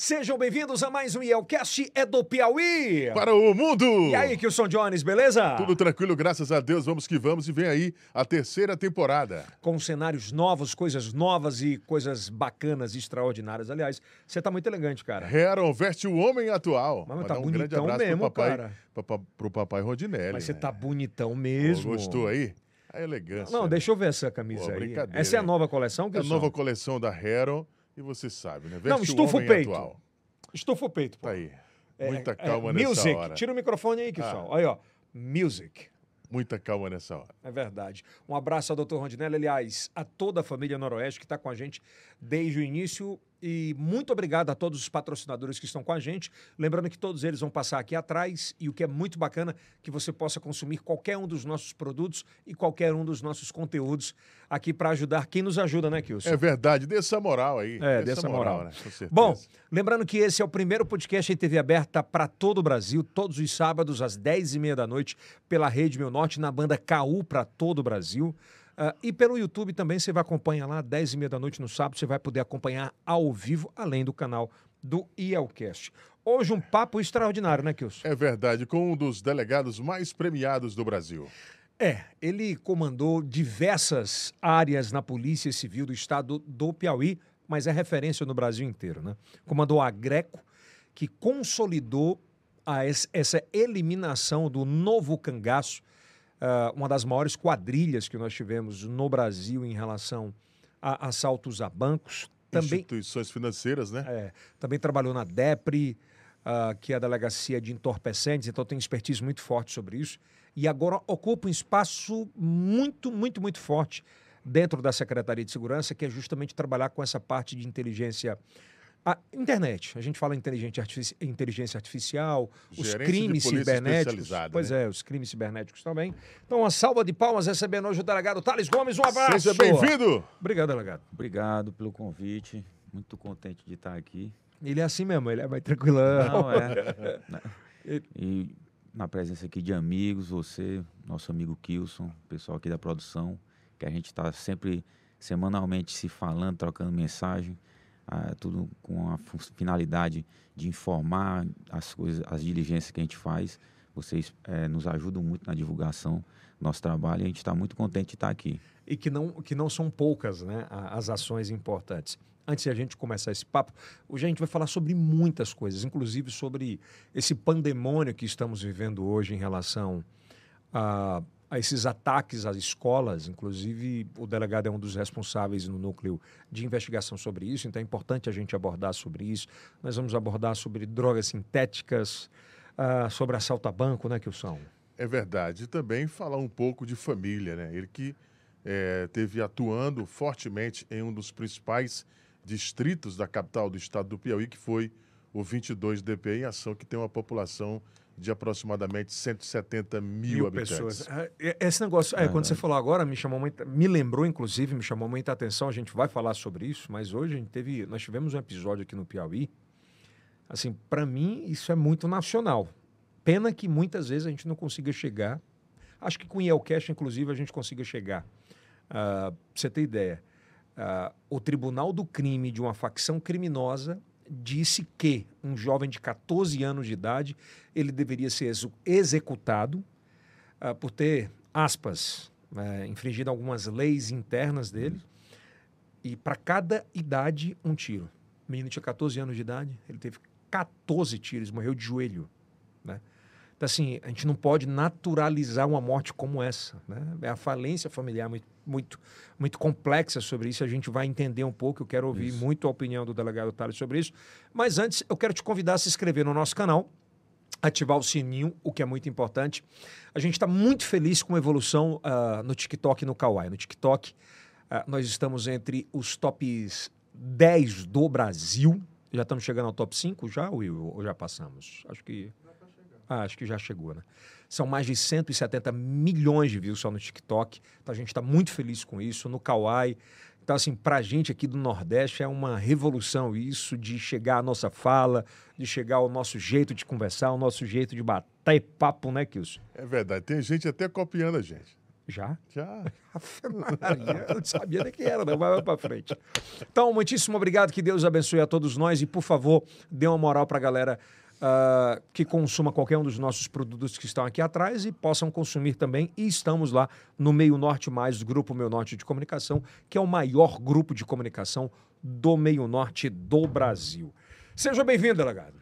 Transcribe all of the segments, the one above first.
Sejam bem-vindos a mais um Yelcast é do Piauí. Para o mundo! E aí, Kilson Jones, beleza? Tudo tranquilo, graças a Deus. Vamos que vamos e vem aí a terceira temporada. Com cenários novos, coisas novas e coisas bacanas, extraordinárias. Aliás, você tá muito elegante, cara. Heron veste o homem atual. Mas tá um bonitão grande abraço mesmo, pro papai, cara. Pro, pro papai Rodinelli. Mas você né? tá bonitão Pô, mesmo. Gostou aí? A elegância. Não, né? deixa eu ver essa camisa Pô, aí. Essa é a nova coleção, É a Kilson? nova coleção da Heron e você sabe, né? Veste Não, estufa o homem peito. atual. Estufa o peito, pô. Tá aí. É, Muita é, calma nessa music. hora. Tira o microfone aí, Kilson. Aí, ó. Music. Muita calma nessa hora. É verdade. Um abraço ao Dr. Rondinelli, aliás, a toda a família Noroeste que está com a gente desde o início. E muito obrigado a todos os patrocinadores que estão com a gente. Lembrando que todos eles vão passar aqui atrás. E o que é muito bacana, que você possa consumir qualquer um dos nossos produtos e qualquer um dos nossos conteúdos aqui para ajudar quem nos ajuda, né, Kilson? É verdade, dê essa moral aí. É, Dê dessa moral. né? Com certeza. Bom, lembrando que esse é o primeiro podcast em TV aberta para todo o Brasil, todos os sábados às 10h30 da noite, pela Rede Meu Norte, na banda KU para todo o Brasil. Ah, e pelo YouTube também você vai acompanhar lá, 10h30 da noite no sábado, você vai poder acompanhar ao vivo, além do canal do IELCast. Hoje um papo extraordinário, né, Kilson? É verdade, com um dos delegados mais premiados do Brasil. É, ele comandou diversas áreas na Polícia Civil do Estado do Piauí, mas é referência no Brasil inteiro, né? Comandou a Greco, que consolidou a es- essa eliminação do novo cangaço, ah, uma das maiores quadrilhas que nós tivemos no Brasil em relação a assaltos a bancos. Também Instituições financeiras, né? é, também trabalhou na DEPRE, ah, que é a Delegacia de Entorpecentes, então tem expertise muito forte sobre isso. E agora ocupa um espaço muito, muito, muito forte dentro da Secretaria de Segurança, que é justamente trabalhar com essa parte de inteligência. A internet, a gente fala inteligente artifici- inteligência artificial, os Gerência de crimes cibernéticos. Pois né? é, os crimes cibernéticos também. Então, uma salva de palmas recebendo hoje o delegado Thales Gomes. Um abraço. Seja bem-vindo! Obrigado, delegado. Obrigado pelo convite. Muito contente de estar aqui. Ele é assim mesmo, ele é mais tranquilão. Não, é. Na- e na presença aqui de amigos, você, nosso amigo Kilson, pessoal aqui da produção, que a gente está sempre semanalmente se falando, trocando mensagem, ah, tudo com a finalidade de informar as coisas, as diligências que a gente faz. Vocês eh, nos ajudam muito na divulgação do nosso trabalho e a gente está muito contente de estar aqui. e que não, que não são poucas né, as ações importantes. Antes de a gente começar esse papo, hoje a gente vai falar sobre muitas coisas, inclusive sobre esse pandemônio que estamos vivendo hoje em relação a, a esses ataques às escolas. Inclusive, o delegado é um dos responsáveis no núcleo de investigação sobre isso, então é importante a gente abordar sobre isso. Nós vamos abordar sobre drogas sintéticas, ah, sobre assalto a banco, né, Kilson? É verdade. E também falar um pouco de família, né? Ele que eh, teve atuando fortemente em um dos principais distritos da capital do estado do Piauí, que foi o 22 DP em ação, que tem uma população de aproximadamente 170 mil, habitantes. pessoas. Ah, e- Esse negócio, é, quando você falou agora, me chamou muita, me lembrou, inclusive, me chamou muita atenção. A gente vai falar sobre isso, mas hoje a gente teve, nós tivemos um episódio aqui no Piauí. Assim, para mim, isso é muito nacional. Pena que muitas vezes a gente não consiga chegar. Acho que com o Yelcast, inclusive, a gente consiga chegar. Ah, pra você ter ideia, ah, o Tribunal do Crime de uma facção criminosa disse que um jovem de 14 anos de idade ele deveria ser executado ah, por ter, aspas, eh, infringido algumas leis internas dele. E para cada idade, um tiro. O menino tinha 14 anos de idade, ele teve 14 tiros, morreu de joelho. Né? Então, assim, a gente não pode naturalizar uma morte como essa. Né? É a falência familiar muito, muito, muito complexa sobre isso. A gente vai entender um pouco. Eu quero ouvir Isso. muito a opinião do delegado Thales sobre isso. Mas antes, eu quero te convidar a se inscrever no nosso canal ativar o sininho, o que é muito importante. A gente está muito feliz com a evolução ah, no TikTok e no Kawaii. No TikTok, ah, nós estamos entre os tops 10 do Brasil. Já estamos chegando ao top 5 já, Will? Ou já passamos? Acho que... Ah, acho que já chegou, né? São mais de 170 milhões de views só no TikTok. Então a gente está muito feliz com isso. No Kawaii. Então, assim, para a gente aqui do Nordeste é uma revolução isso de chegar à nossa fala, de chegar ao nosso jeito de conversar, ao nosso jeito de bater papo, né, Kilson? É verdade. Tem gente até copiando a gente. Já? Já. Maria, eu não sabia nem que era, não. Vai para frente. Então, muitíssimo obrigado. Que Deus abençoe a todos nós. E, por favor, dê uma moral para a galera uh, que consuma qualquer um dos nossos produtos que estão aqui atrás e possam consumir também. E estamos lá no Meio Norte Mais, Grupo Meio Norte de Comunicação, que é o maior grupo de comunicação do Meio Norte do Brasil. Seja bem-vindo, delegado.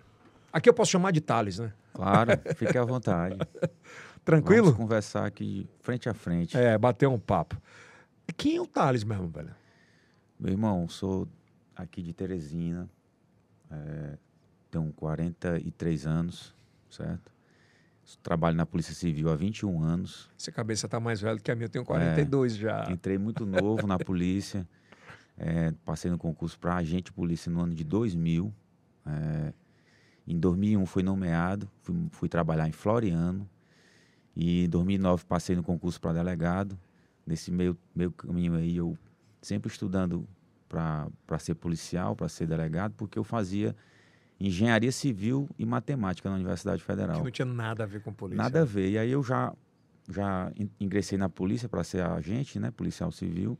Aqui eu posso chamar de Thales, né? Claro, fique à vontade. Tranquilo? Vamos conversar aqui frente a frente. É, bater um papo. Quem é o Thales mesmo, velho? Meu irmão, sou aqui de Teresina, é, tenho 43 anos, certo? Trabalho na Polícia Civil há 21 anos. Essa cabeça tá mais velha que a minha, eu tenho 42 é, já. Entrei muito novo na polícia, é, passei no concurso para agente de polícia no ano de 2000. É, em 2001 fui nomeado, fui, fui trabalhar em Floriano, e em 2009 passei no concurso para delegado. Nesse meio, meio caminho aí, eu sempre estudando para ser policial, para ser delegado, porque eu fazia engenharia civil e matemática na Universidade Federal. Que não tinha nada a ver com polícia. Nada a ver. E aí eu já, já ingressei na polícia para ser agente, né, policial civil.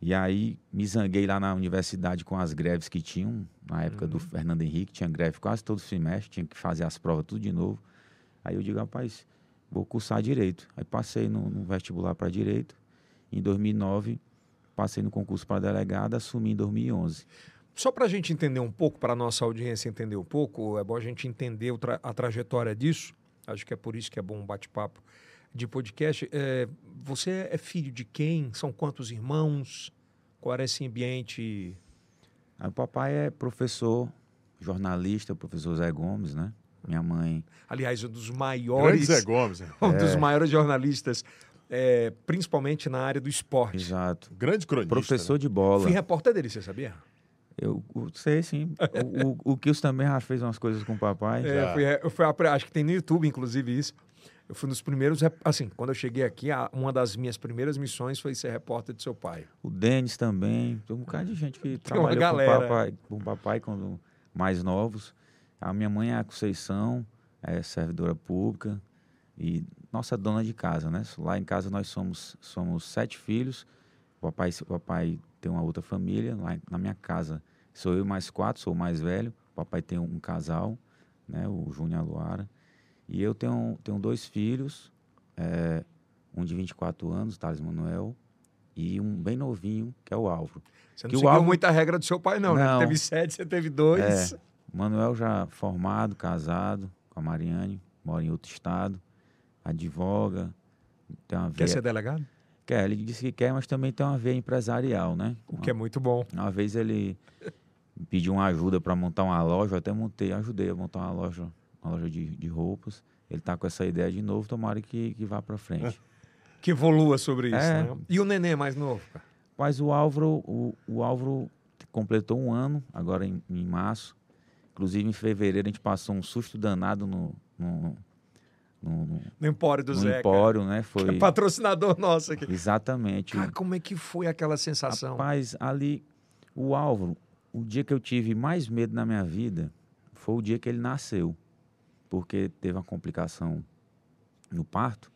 E aí me zanguei lá na universidade com as greves que tinham, na época uhum. do Fernando Henrique, tinha greve quase todo semestre, tinha que fazer as provas tudo de novo. Aí eu digo, rapaz, vou cursar direito. Aí passei no, no vestibular para direito. Em 2009, passei no concurso para delegado, assumi em 2011. Só para a gente entender um pouco, para a nossa audiência entender um pouco, é bom a gente entender a trajetória disso. Acho que é por isso que é bom um bate-papo de podcast. É, você é filho de quem? São quantos irmãos? Qual era esse ambiente? O papai é professor, jornalista, professor Zé Gomes, né? Minha mãe. Aliás, um dos maiores. Grande Zé Gomes. Né? Um é. dos maiores jornalistas, é, principalmente na área do esporte. Exato. Grande cronista. Professor né? de bola. Fui repórter dele, você sabia? Eu, eu sei, sim. o, o, o Kills também já fez umas coisas com o papai. É, eu fui, eu fui, acho que tem no YouTube, inclusive, isso. Eu fui um dos primeiros, assim, quando eu cheguei aqui, uma das minhas primeiras missões foi ser repórter de seu pai. O Denis também, tem um bocado de gente que trabalhou com o papai, com o papai quando mais novos. A minha mãe é a Conceição, é servidora pública e nossa dona de casa, né? Lá em casa nós somos, somos sete filhos. Papai, papai tem uma outra família. Lá na minha casa sou eu mais quatro, sou o mais velho. O papai tem um, casal, né? O Júnior Luara. E eu tenho, tenho dois filhos, é, um de 24 anos, Thales Manuel, e um bem novinho, que é o Álvaro. Você não que seguiu Álvaro... muita regra do seu pai, não, né? não. Né? Teve sete, você teve dois. É, Manuel já formado, casado com a Mariane, mora em outro estado, advoga. Tem uma. Quer ser delegado? Quer, ele disse que quer, mas também tem uma veia empresarial, né? O que é muito bom. Uma vez ele pediu uma ajuda para montar uma loja, eu até montei, ajudei a montar uma loja uma loja de, de roupas. Ele está com essa ideia de novo, tomara que, que vá para frente. que evolua sobre isso, é. né? E o neném mais novo? Mas o Álvaro, o, o Álvaro completou um ano, agora em, em, março. Inclusive, em fevereiro, a gente passou um susto danado no, no, no, no Empório do no Zeca. Empório, né? Foi... É patrocinador nosso aqui. Exatamente. Cara, como é que foi aquela sensação? Rapaz, ali, o Álvaro, o dia que eu tive mais medo na minha vida foi o dia que ele nasceu porque teve uma complicação no parto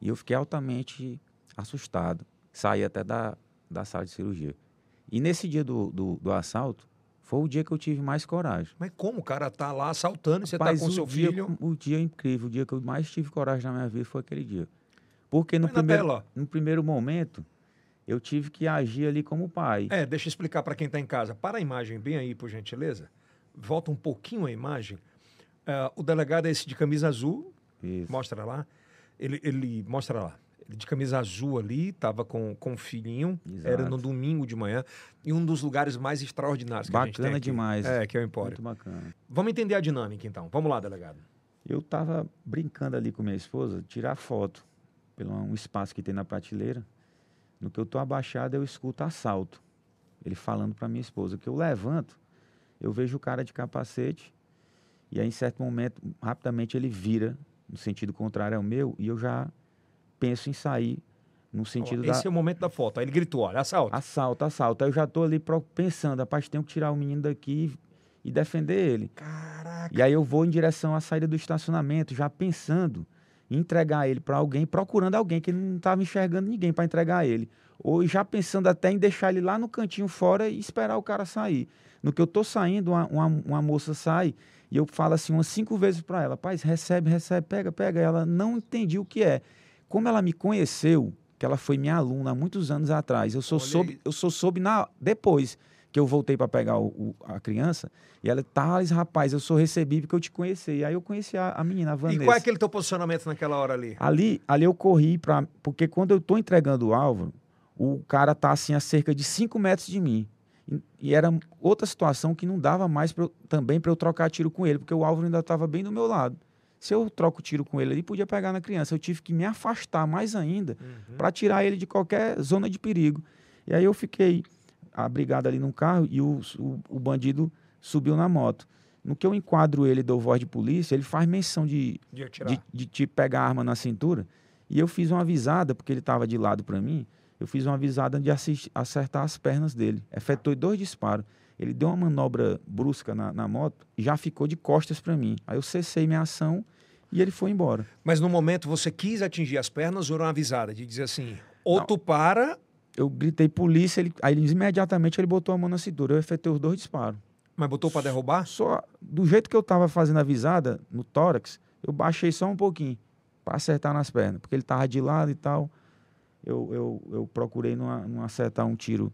e eu fiquei altamente assustado. Saí até da, da sala de cirurgia. E nesse dia do, do, do assalto, foi o dia que eu tive mais coragem. Mas como o cara tá lá assaltando e você Rapaz, tá com seu dia, filho? O dia incrível, o dia que eu mais tive coragem na minha vida foi aquele dia. Porque no, primeiro, no primeiro momento, eu tive que agir ali como pai. É, deixa eu explicar para quem está em casa. Para a imagem bem aí, por gentileza. Volta um pouquinho a imagem. Uh, o delegado é esse de camisa azul. Isso. Mostra lá. Ele, ele mostra lá. De camisa azul ali, estava com, com o filhinho. Exato. Era no domingo de manhã. E um dos lugares mais extraordinários que bacana a gente tem aqui. demais. É, que é o Empório. Muito bacana. Vamos entender a dinâmica, então. Vamos lá, delegado. Eu estava brincando ali com minha esposa, tirar foto pelo um espaço que tem na prateleira. No que eu estou abaixado, eu escuto assalto. Ele falando para minha esposa que eu levanto, eu vejo o cara de capacete e aí, em certo momento, rapidamente ele vira no sentido contrário ao meu e eu já penso em sair no sentido Esse da... Esse é o momento da foto. Aí ele gritou, olha, assalto. Assalto, assalto. Aí eu já estou ali pensando, rapaz, tenho que tirar o menino daqui e defender ele. Caraca. E aí eu vou em direção à saída do estacionamento, já pensando entregar ele para alguém, procurando alguém que ele não estava enxergando ninguém para entregar ele. Ou já pensando até em deixar ele lá no cantinho fora e esperar o cara sair. No que eu tô saindo, uma, uma, uma moça sai e eu falo assim umas cinco vezes para ela: Pai, recebe, recebe, pega, pega. Ela não entendi o que é. Como ela me conheceu, que ela foi minha aluna há muitos anos atrás, eu sou soube, eu sou soube na, depois que eu voltei para pegar o, o, a criança, e ela, Thales, rapaz, eu sou recebido porque eu te conheci. E aí eu conheci a, a menina, a Vanessa. E qual é aquele teu posicionamento naquela hora ali? Ali, ali eu corri para. Porque quando eu tô entregando o Álvaro, o cara tá assim a cerca de 5 metros de mim. E, e, era outra situação que não dava mais pra eu, também para eu trocar tiro com ele, porque o Álvaro ainda estava bem do meu lado. Se eu troco tiro com ele, ele podia pegar na criança. Eu tive que me afastar mais ainda uhum. para tirar ele de qualquer zona de perigo. E aí eu fiquei abrigado ali no carro e o, o, o, bandido subiu na moto. No que eu enquadro ele, dou voz de polícia, ele faz menção de, de, de, de, de pegar a arma na cintura. E eu fiz uma avisada, porque ele estava de lado para mim, eu fiz uma avisada de acertar as pernas dele. Efetuei dois disparos. Ele deu uma manobra brusca na, na moto e já ficou de costas para mim. Aí eu cessei minha ação e ele foi embora. Mas no momento você quis atingir as pernas ou era uma avisada de dizer assim, ou Não. tu para... Eu gritei polícia, ele, aí ele, imediatamente ele botou a mão na cintura. Eu efetuei os dois disparos. Mas botou para derrubar? Só do jeito que eu estava fazendo a avisada, no tórax, eu baixei só um pouquinho para acertar nas pernas, porque ele tava de lado e tal eu, eu, eu procurei não, não acertar um tiro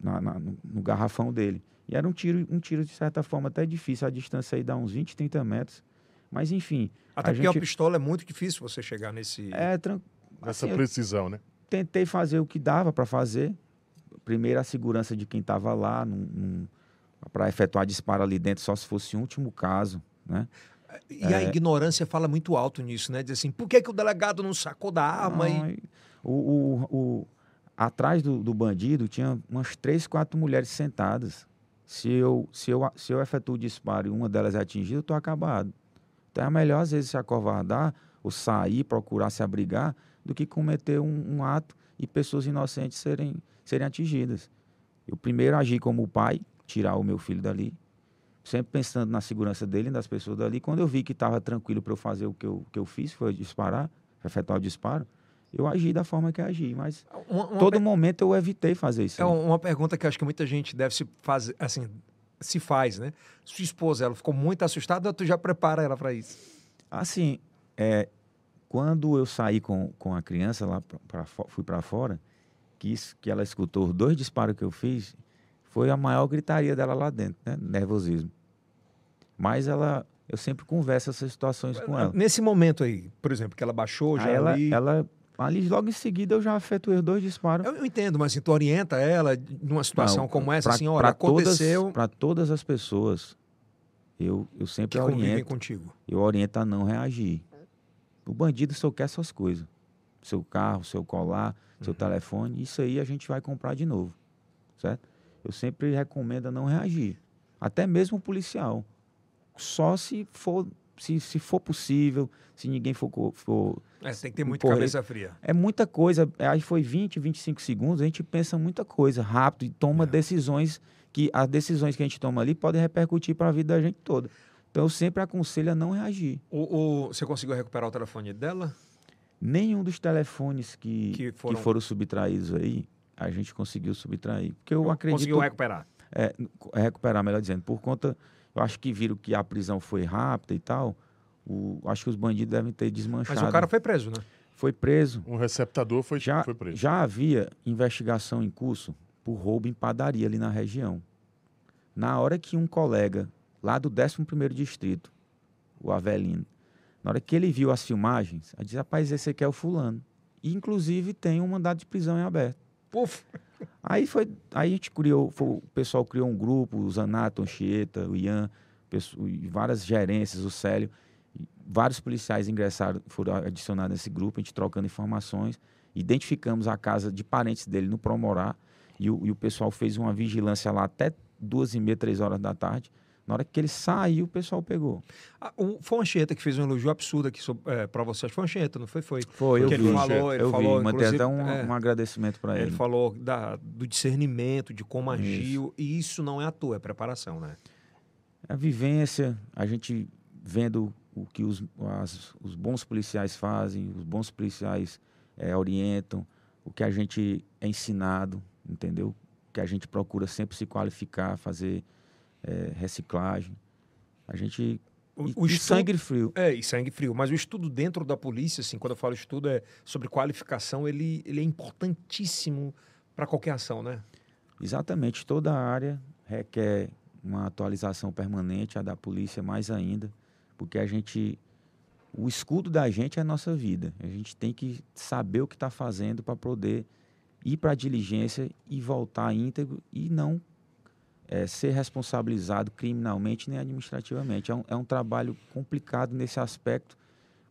na, na, no, no, garrafão dele. E era um tiro, um tiro, de certa forma, até difícil. A distância aí dá uns 20, 30 metros. Mas, enfim. Até a porque gente... a pistola é muito difícil você chegar nesse. É, tran... Essa assim, precisão, né? Tentei fazer o que dava para fazer. Primeiro, a segurança de quem estava lá, para efetuar disparo ali dentro, só se fosse um último caso, né? E é... a ignorância fala muito alto nisso, né? Diz assim, por que, que o delegado não sacou da arma? Não, e... O, o, o, atrás do, do, bandido tinha umas três, quatro mulheres sentadas. Se eu, se eu, se eu efetuo o disparo e uma delas é atingida, eu estou acabado. Então é melhor, às vezes, se acovardar ou sair, procurar se abrigar, do que cometer um, um ato e pessoas inocentes serem, serem atingidas. Eu primeiro agi como pai, tirar o meu filho dali, sempre pensando na segurança dele e das pessoas dali. Quando eu vi que estava tranquilo para eu fazer o que eu, que eu fiz, foi disparar, efetuar o disparo, eu agi da forma que agi, mas uma, uma todo momento eu evitei fazer isso. É uma pergunta que acho que muita gente deve se fazer, assim, se faz, né? Sua esposa, ela ficou muito assustada ou tu já prepara ela para isso? Assim, é, quando eu saí com, com a criança lá, pra, fui para fora, que, isso, que ela escutou os dois disparos que eu fiz, foi a maior gritaria dela lá dentro, né? Nervosismo. Mas ela, eu sempre converso essas situações com ela. Nesse momento aí, por exemplo, que ela baixou, já ela, ali... ela Ali, logo em seguida, eu já efetuei os dois disparos. Eu, eu entendo, mas assim, tu orienta ela numa situação Não, como essa, pra, assim, olha, aconteceu... Para todas as pessoas, eu, eu sempre que oriento... contigo. Eu oriento a não reagir. O bandido só quer suas coisas. Seu carro, seu colar, seu uhum. telefone, isso aí a gente vai comprar de novo, certo? Eu sempre recomendo a não reagir. Até mesmo o policial. Só se for se, se for possível, se ninguém for. for é, tem que ter muita cabeça fria. É muita coisa. Aí foi 20, 25 segundos, a gente pensa muita coisa rápido e toma é. decisões que as decisões que a gente toma ali podem repercutir para a vida da gente toda. Então eu sempre aconselho a não reagir. O, o, você conseguiu recuperar o telefone dela? Nenhum dos telefones que, que, foram... que foram subtraídos aí, a gente conseguiu subtrair. Porque eu acredito. Conseguiu recuperar? É, recuperar, melhor dizendo, por conta eu acho que viram que a prisão foi rápida e tal. O, acho que os bandidos devem ter desmanchado. Mas o cara foi preso, né? Foi preso. Um receptador foi, já, foi preso. Já havia investigação em curso por roubo em padaria ali na região. Na hora que um colega lá do 11º Distrito, o Avelino, na hora que ele viu as filmagens, ele disse, rapaz, esse aqui é o fulano. E, inclusive, tem um mandado de prisão em aberto. Puf! Aí foi, aí a gente criou, foi, o pessoal criou um grupo, o Zanato, o Chieta, o Ian, várias gerências, o Célio, vários policiais ingressaram, foram adicionados nesse grupo, a gente trocando informações, identificamos a casa de parentes dele no Promorá e o, e o pessoal fez uma vigilância lá até duas e meia, três horas da tarde. Na hora que ele saiu, o pessoal pegou. Ah, um, foi uma Anchieta que fez um elogio absurdo aqui é, para vocês. Foi uma Anchieta, não foi? Foi, foi eu vi. Ele falou, ele eu falou, vi. Mandei até um, é, um agradecimento para ele. Ele falou da, do discernimento, de como agiu. E isso não é à toa, é preparação, né? É a vivência, a gente vendo o que os, as, os bons policiais fazem, os bons policiais é, orientam, o que a gente é ensinado, entendeu? Que a gente procura sempre se qualificar, fazer é, reciclagem. A gente O, e, o estudo- sangue frio. É, e sangue frio. Mas o estudo dentro da polícia, assim, quando eu falo estudo é sobre qualificação, ele, ele é importantíssimo para qualquer ação, né? Exatamente, toda a área requer uma atualização permanente, a da polícia mais ainda, porque a gente, o escudo da gente é a nossa vida. A gente tem que saber o que está fazendo para poder ir para a diligência e voltar íntegro e não eh, ser responsabilizado criminalmente nem administrativamente. É um, é um trabalho complicado nesse aspecto,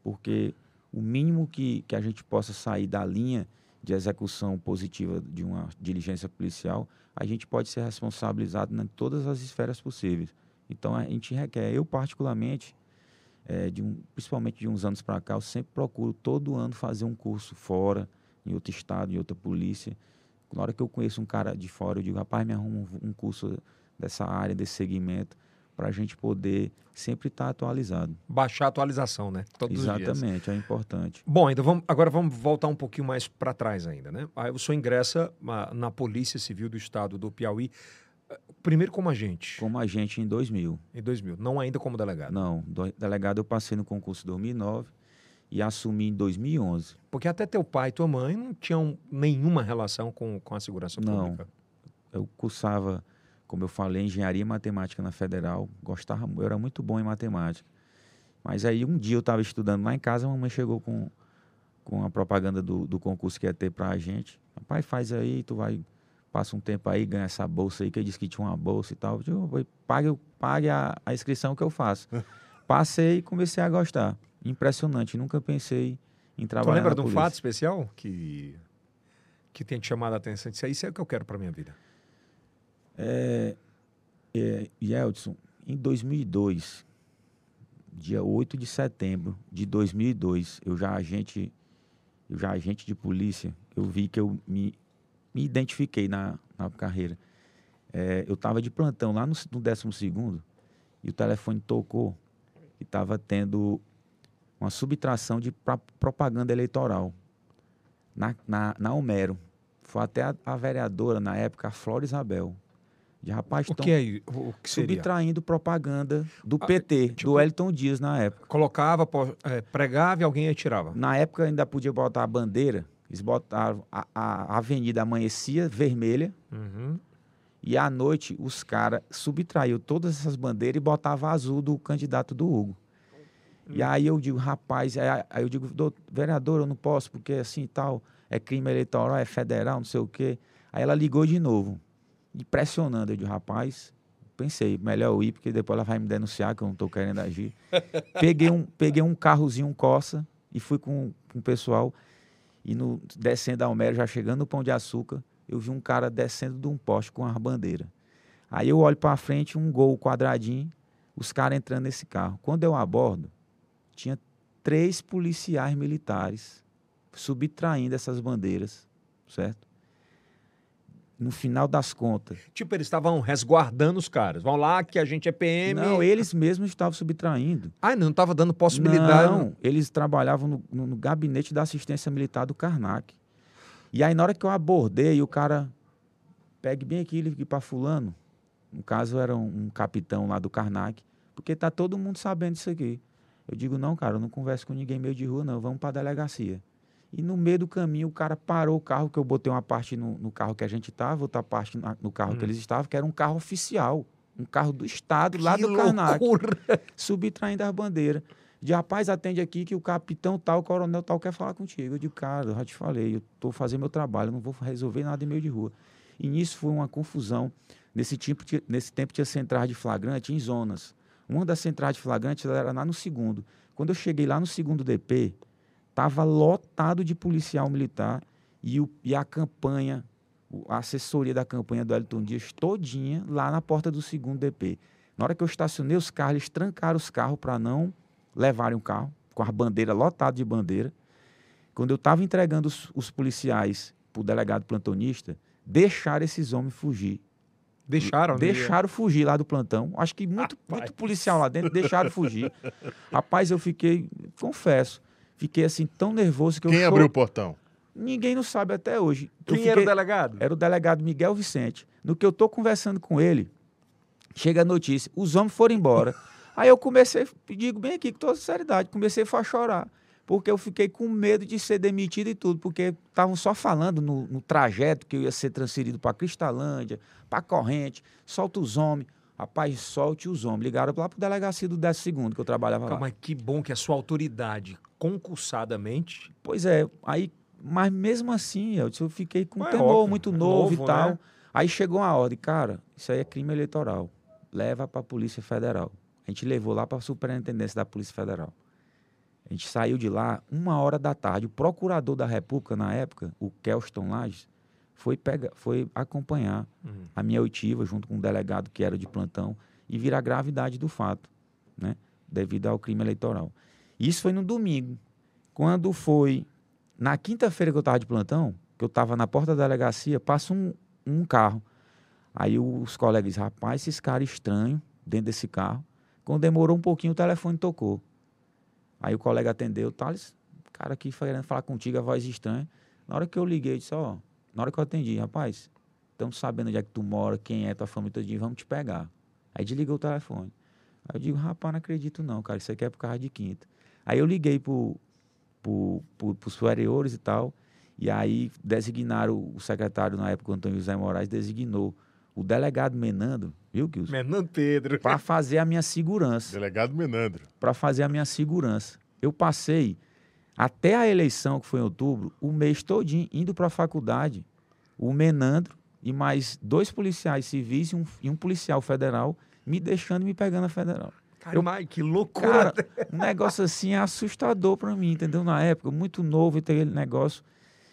porque o mínimo que, que a gente possa sair da linha de execução positiva de uma diligência policial, a gente pode ser responsabilizado em todas as esferas possíveis. Então a gente requer, eu particularmente, eh, de um, principalmente de uns anos para cá, eu sempre procuro todo ano fazer um curso fora, em outro estado, em outra polícia. Na hora que eu conheço um cara de fora, eu digo, rapaz, me arruma um, curso dessa área, desse segmento, para a gente poder sempre estar atualizado. Baixar a atualização, né? Todos os dias. Exatamente, é importante. Bom, ainda vamos, agora vamos voltar um pouquinho mais para trás ainda, né? Aí o senhor ingressa ah, na Polícia Civil do Estado do Piauí, primeiro como agente, Como agente em 2000. em 2000, não ainda como delegado. Não, do- delegado eu passei no concurso em 2009 e assumi em 2011. Porque até teu pai e tua mãe não tinham nenhuma relação com, com a segurança Não. pública. Eu cursava, como eu falei, engenharia e matemática na Federal. Gostava, eu era muito bom em matemática. Mas aí um dia eu estava estudando lá em casa, a mamãe chegou com, com a propaganda do, do concurso que ia ter para a gente. Pai, faz aí, tu vai, passa um tempo aí, ganha essa bolsa aí, que eu disse que tinha uma bolsa e tal. Eu digo, "Pai, pague, pague a, a inscrição que eu faço. Passei e comecei a gostar. Impressionante, nunca pensei em Tu trabalhar lembra na de um polícia. fato especial que, que tem te chamado a atenção? Isso aí isso é o que eu quero para minha vida. É, é, Yeldson, em 2002, dia 8 de setembro de 2002, eu já agente, eu já agente de polícia, eu vi que eu me, me identifiquei na, na carreira. É, eu estava de plantão lá no, no 12º e o telefone tocou e estava tendo uma subtração de propaganda eleitoral na, na, na Homero. Foi até a, a vereadora, na época, a Flora Isabel. De rapaz, O tão que é o que seria? subtraindo propaganda do Ah, PT, tipo- do Wellington Dias na época. Colocava, eh, pregava e alguém retirava. Na época ainda podia botar a bandeira, eles botaram a, a avenida amanhecia vermelha Uhum. e à noite os caras subtraiu todas essas bandeiras e botava azul do candidato do Hugo. E aí eu digo, rapaz, aí aí eu digo, "Doutor, vereador, eu não posso, porque assim e tal, é crime eleitoral, é federal, não sei o quê. Aí ela ligou de novo, e pressionando. Eu digo, rapaz, pensei, melhor eu ir, porque depois ela vai me denunciar que eu não estou querendo agir. peguei, um, peguei um carrozinho, um Corsa, e fui com, com o pessoal. E no, descendo a Almero, já chegando no Pão de Açúcar, eu vi um cara descendo de um poste com a bandeira. Aí eu olho para frente, um gol quadradinho, os caras entrando nesse carro. Quando eu abordo, tinha três policiais militares subtraindo essas bandeiras, certo? No final das contas. Tipo, eles estavam resguardando os caras. Vão lá que a gente é PM. Não, eles mesmos estavam subtraindo. Ah, não estava dando possibilidade. Não, eles trabalhavam no, no- no gabinete da assistência militar do Karnak. E aí, na hora que eu abordei, o cara pegue bem aqui, ligue para fulano. No caso, era um, um capitão lá do Karnak. Porque tá todo mundo sabendo disso aqui. Eu digo, não, cara, eu não converso com ninguém meio de rua, não. Vamos para a delegacia. E no meio do caminho, o cara parou o carro, que eu botei uma parte no, no carro que a gente estava, outra parte na- no carro que eles estavam, que era um carro oficial. Um carro do Estado, lá Que do Karnak subtraindo as bandeiras. De rapaz, atende aqui que o capitão tal, o coronel tal quer falar contigo. Eu digo, cara, eu já te falei, eu estou fazendo meu trabalho, não vou resolver nada em meio de rua. E nisso foi uma confusão. Nesse, tipo, ti- nesse tempo tinha centrais de flagrante em zonas. Uma das centrais de flagrante era lá no segundo. Quando eu cheguei lá no segundo DP, estava lotado de policial militar e, o, e a campanha, a assessoria da campanha do Elton Dias todinha lá na porta do segundo DP. Na hora que eu estacionei os carros, eles trancaram os carros para não levarem o carro, com a bandeira lotada de bandeira. Quando eu estava entregando os, os policiais para o delegado plantonista, deixaram esses homens fugir. Deixaram? né? Deixaram fugir lá do plantão. Acho que muito, Rapaz. muito policial lá dentro deixaram fugir. Rapaz, eu fiquei, confesso, fiquei assim tão nervoso que eu Quem abriu o portão? Ninguém não sabe até hoje. Quem era o fiquei- delegado? Era o delegado Miguel Vicente. No que eu tô conversando com ele, chega a notícia, os homens foram embora. Aí eu comecei, digo bem aqui com toda sinceridade, comecei a chorar. Porque eu fiquei com medo de ser demitido e tudo, porque estavam só falando no, no trajeto que eu ia ser transferido para Cristalândia, para Corrente, solta os homens. Rapaz, solte os homens. Ligaram lá pro delegacia do 10 segundo que eu trabalhava lá. Calma, que bom que a sua autoridade, concursadamente, Pois é, aí, mas mesmo assim, eu, eu fiquei com um É temor óbvio, muito é novo, novo, e tal. né? Aí chegou uma ordem, cara, isso aí é crime eleitoral. Leva para a Polícia Federal. A gente levou lá para a Superintendência da Polícia Federal. A gente saiu de lá uma hora da tarde. O procurador da República, na época, o Kelston Lages, foi, pega, foi acompanhar Uhum. a minha oitiva junto com um delegado que era de plantão e vir a gravidade do fato, né? Devido ao crime eleitoral. Isso foi no domingo. Quando foi na quinta-feira que eu estava de plantão, que eu estava na porta da delegacia, passa um, um carro. Aí os colegas dizem, rapaz, esses caras estranhos dentro desse carro. Quando demorou um pouquinho, o telefone tocou. Aí o colega atendeu, Thales, cara aqui querendo falar contigo, a voz estranha. Na hora que eu liguei, eu disse, ó, na hora que eu atendi, rapaz, estamos sabendo onde é que tu mora, quem é tua família, todinho, vamos te pegar. Aí desligou o telefone. Aí eu digo, rapaz, não acredito não, cara, isso aqui é por causa de quinta. Aí eu liguei pro, pro, pro, pros superiores e tal, e aí designaram o secretário na época, o Antônio José Moraes, designou o delegado Menando, viu, Kilson? Menando Pedro. Para fazer a minha segurança Delegado Menandro. para fazer a minha segurança. Eu passei até a eleição, que foi em outubro, o mês todinho indo para a faculdade, o Menandro e mais dois policiais civis e um, e um policial federal me deixando e me pegando a federal. Cara, mas que loucura. Cara, um negócio assim é assustador para mim, entendeu? Na época, muito novo e ter aquele negócio.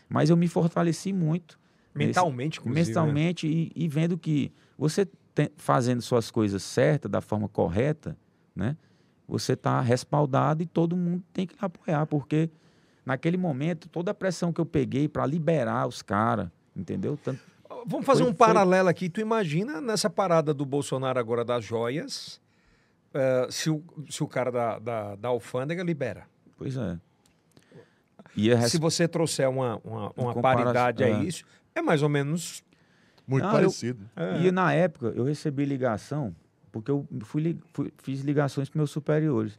Mas eu me fortaleci muito. Mentalmente, inclusive. né? mentalmente e, e vendo que você tem- fazendo suas coisas certas, da forma correta, né? Você está respaldado e todo mundo tem que apoiar, porque naquele momento, toda a pressão que eu peguei para liberar os caras, entendeu? Tanto, Vamos fazer Foi- um foi- paralelo aqui. Tu imagina nessa parada do Bolsonaro agora das joias, eh, se, o, se o cara da, da, da alfândega libera. pois é. Res- Se você trouxer uma, uma, uma paridade a é. isso, é mais ou menos. Muito Não, eu- parecido. é, E na época eu recebi ligação, porque eu fui, fui- fiz ligações para meus superiores.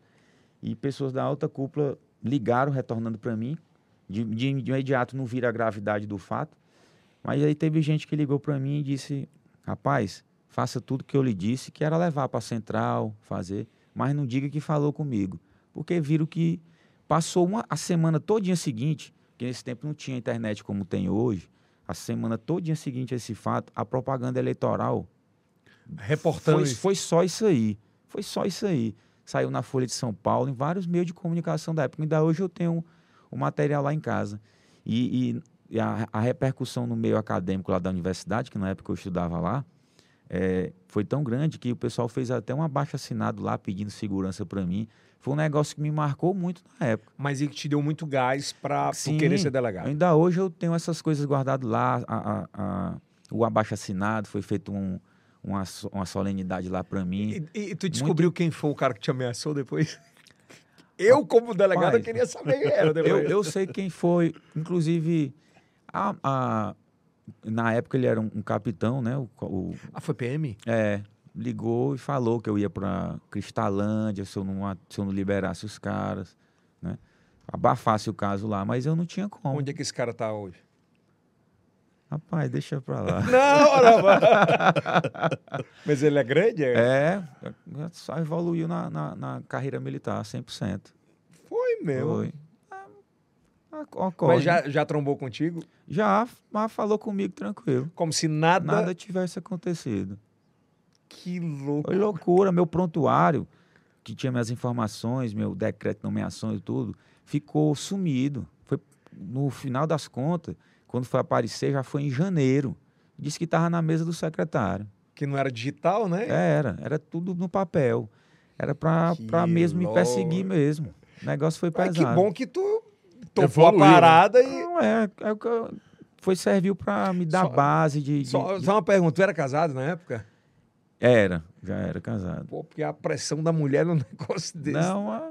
E pessoas da alta cúpula ligaram, retornando para mim. De, de- de imediato não vira a gravidade do fato. Mas aí teve gente que ligou para mim e disse: Rapaz, faça tudo que eu lhe disse, que era levar para a central, fazer, mas não diga que falou comigo. Porque viram que passou uma, a semana todinha seguinte, que nesse tempo não tinha internet como tem hoje, a semana todinha seguinte a esse fato, a propaganda eleitoral reportando foi, isso. foi só isso aí. Foi só isso aí. Saiu na Folha de São Paulo, em vários meios de comunicação da época. Ainda hoje eu tenho o material lá em casa. E, e- e a, a repercussão no meio acadêmico lá da universidade, que na época eu estudava lá, eh, foi tão grande que o pessoal fez até um abaixo assinado lá pedindo segurança para mim. Foi um negócio que me marcou muito na época. Mas ele te deu muito gás para querer ser delegado. Ainda hoje eu tenho essas coisas guardadas lá. a- a- a- o abaixo assinado foi feito um- uma, uma solenidade lá para mim. E, e tu descobriu quem foi o cara que te ameaçou depois? Eu, como delegado, Rapaz, queria saber quem era Eu, eu sei quem foi. Inclusive, a- a- na época ele era um, um capitão, né? O, o- Ah, foi PM? é, ligou e falou que eu ia para Cristalândia se eu, não, se eu não liberasse os caras, né? Abafasse o caso lá, mas eu não tinha como. Onde é que esse cara tá hoje? Rapaz, deixa pra lá. Não, não, Mas ele é grande? É. É, só evoluiu na, na, na carreira militar, 100%. Foi mesmo. Foi. Ah, ocorre. Mas já, já trombou contigo? Já, mas falou comigo tranquilo. Como se nada. Nada tivesse acontecido. Que louco. Foi loucura. Meu prontuário, que tinha minhas informações, meu decreto de nomeação e tudo, ficou sumido. Foi no final das contas, quando foi aparecer, já foi em janeiro. Disse que estava na mesa do secretário. Que não era digital, né? Era, era tudo no papel. Era para mesmo me perseguir mesmo. O negócio foi Mas pesado. que bom que tu topou a né? parada e. Não, é, é o que eu- foi serviu para me dar Só- base de, de- Só, só uma pergunta, tu era casado na época? Era, já era casado. Pô, porque a pressão da mulher num negócio desse. Não, a,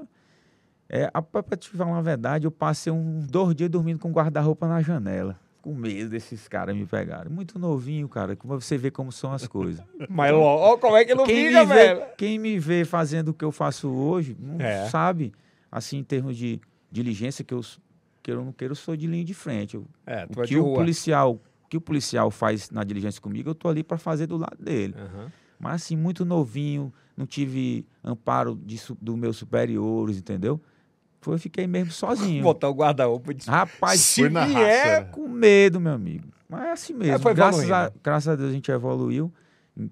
é, a, pra pra te falar uma verdade, eu passei uns dois dias dormindo com guarda-roupa na janela. Com medo desses caras me pegarem. Muito novinho, cara. Como você vê como são as coisas. Mas ó, como é que não quem, fica, velho? vê, quem me vê fazendo o que eu faço hoje, não É. sabe, assim, em termos de diligência, que eu, s- que eu não quero, eu sou de linha de frente. Eu- É, tu o é que de o rua. policial, o que o policial faz na diligência comigo, eu tô ali para fazer do lado dele. Aham. Mas assim, muito novinho, não tive amparo de, dos meus superiores, entendeu? Foi, eu fiquei mesmo sozinho. Botar o guarda-roupa e disse, Rapaz, se na vier, raça, né? com medo, meu amigo. Mas é assim mesmo. É, foi graças, a, graças a Deus a gente evoluiu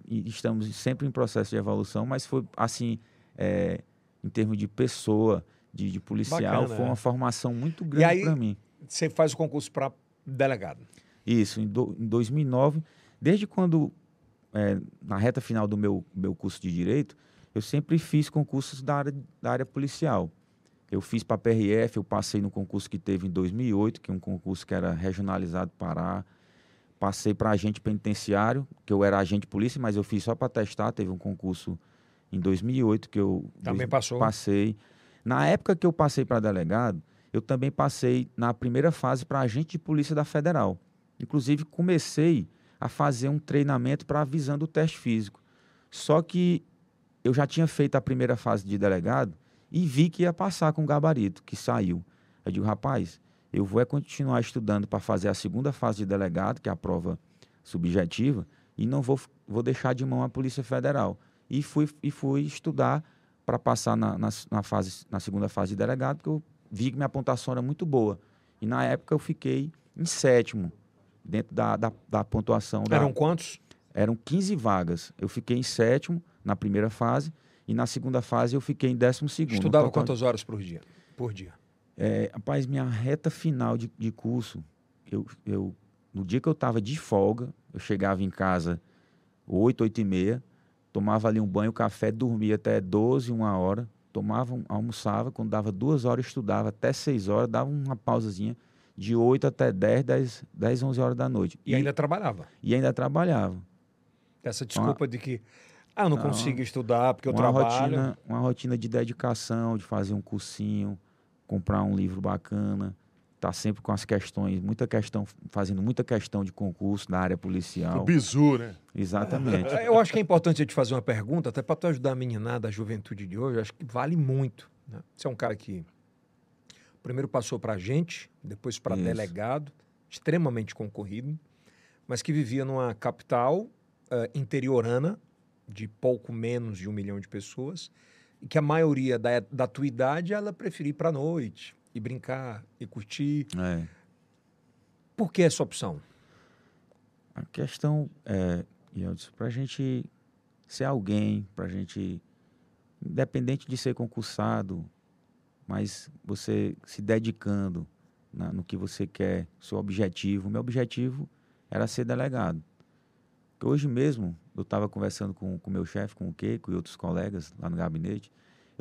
e e estamos sempre em processo de evolução, mas foi assim, é, em termos de pessoa, de, de policial, Bacana, foi é. uma formação muito grande para mim. você faz o concurso para delegado. Isso, em, do- em 2009, desde quando, é, na reta final do meu, meu curso de Direito, eu sempre fiz concursos da área, da área policial. Eu fiz para a PRF, eu passei no concurso que teve em 2008, que é um concurso que era regionalizado Pará. Passei para agente penitenciário, que eu era agente polícia, mas eu fiz só para testar. Teve um concurso em 2008 que eu Também passou. passei. Na época que eu passei para delegado, eu também passei na primeira fase para agente de polícia da Federal. Inclusive, comecei a fazer um treinamento para visando o teste físico. Só que eu já tinha feito a primeira fase de delegado e vi que ia passar com o gabarito, que saiu. Eu digo, rapaz, eu vou é continuar estudando para fazer a segunda fase de delegado, que é a prova subjetiva, e não vou, vou deixar de mão a Polícia Federal. E fui, e fui estudar para passar na, na, na fase, na segunda fase de delegado, porque eu vi que minha pontuação era muito boa. E na época eu fiquei em sétimo, dentro da, da, da pontuação. Da, Eram quantos? eram 15 vagas. Eu fiquei em sétimo na primeira fase e na segunda fase eu fiquei em décimo segundo. Estudava total- quantas horas por dia? Por dia. É, rapaz, minha reta final de, de curso, eu, eu, no dia que eu estava de folga, eu chegava em casa 8, 8 e meia, tomava ali um banho, café, dormia até 12, uma hora, tomava, almoçava, quando dava duas horas, estudava até 6 horas, dava uma pausazinha de 8 até 10, 10, 10 11 horas da noite. E, ainda trabalhava. e ainda trabalhava. Essa desculpa de que, ah, eu não, Não. consigo estudar porque eu uma trabalho. rotina, uma rotina de dedicação, de fazer um cursinho, comprar um livro bacana, tá sempre com as questões, muita questão, fazendo muita questão de concurso na área O policial. bizu, né? Exatamente. Eu acho que é importante eu te fazer uma pergunta, até para tu ajudar a meninada, a juventude de hoje, eu acho que vale muito. Né? Você é um cara que primeiro passou para agente, depois para delegado, extremamente concorrido, mas que vivia numa capital eh, interiorana de pouco menos de um milhão de pessoas e que a maioria da, da tua idade ela preferia ir para noite e brincar e curtir. É. Por que essa opção? A questão é, para a gente ser alguém, para a gente, independente de ser concursado, mas você se dedicando na- no que você quer, seu objetivo. Meu objetivo era ser delegado. Porque hoje mesmo, eu estava conversando com o meu chefe, com o Keiko e outros colegas lá no gabinete,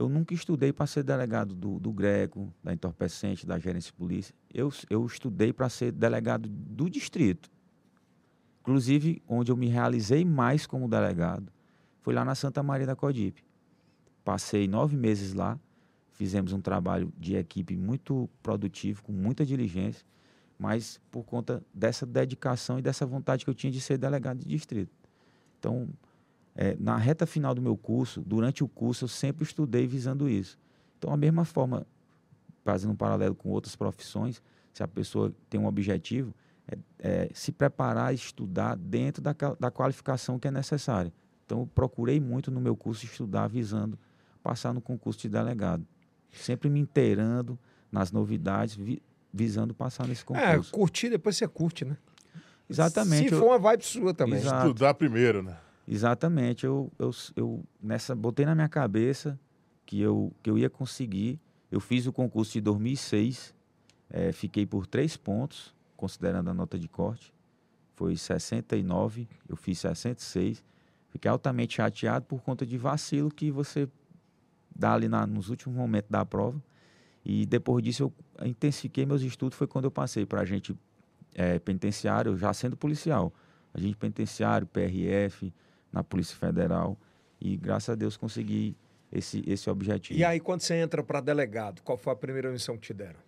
eu nunca estudei para ser delegado do, do Greco, da entorpecente, da gerência de polícia. Eu, eu estudei para ser delegado do distrito. Inclusive, onde eu me realizei mais como delegado foi lá na Santa Maria da Codipe. Passei nove meses lá, fizemos um trabalho de equipe muito produtivo, com muita diligência, mas por conta dessa dedicação e dessa vontade que eu tinha de ser delegado de distrito. Então, eh, na reta final do meu curso, durante o curso, eu sempre estudei visando isso. Então, a mesma forma, fazendo um paralelo com outras profissões, se a pessoa tem um objetivo, é, é, se preparar e estudar dentro da, da qualificação que é necessária. Então, eu procurei muito no meu curso estudar visando passar no concurso de delegado. Sempre me inteirando nas novidades, vi- visando passar nesse É, concurso. curtir, depois você curte, né? Exatamente. Se eu- for uma vibe sua também. Exato. Estudar primeiro, né? Exatamente. Eu, eu, eu nessa, botei na minha cabeça que eu, que eu ia conseguir. Eu fiz o concurso de 2006, eh, fiquei por três pontos, considerando a nota de corte. Foi 69, eu fiz 66. Fiquei altamente chateado por conta de vacilo que você dá ali na, nos últimos momentos da prova. E depois disso eu intensifiquei meus estudos, foi quando eu passei para agente é, penitenciário, já sendo policial. Agente penitenciário, PRF, na Polícia Federal. E graças a Deus consegui esse, esse objetivo. E aí, quando você entra para delegado, qual foi a primeira missão que te deram?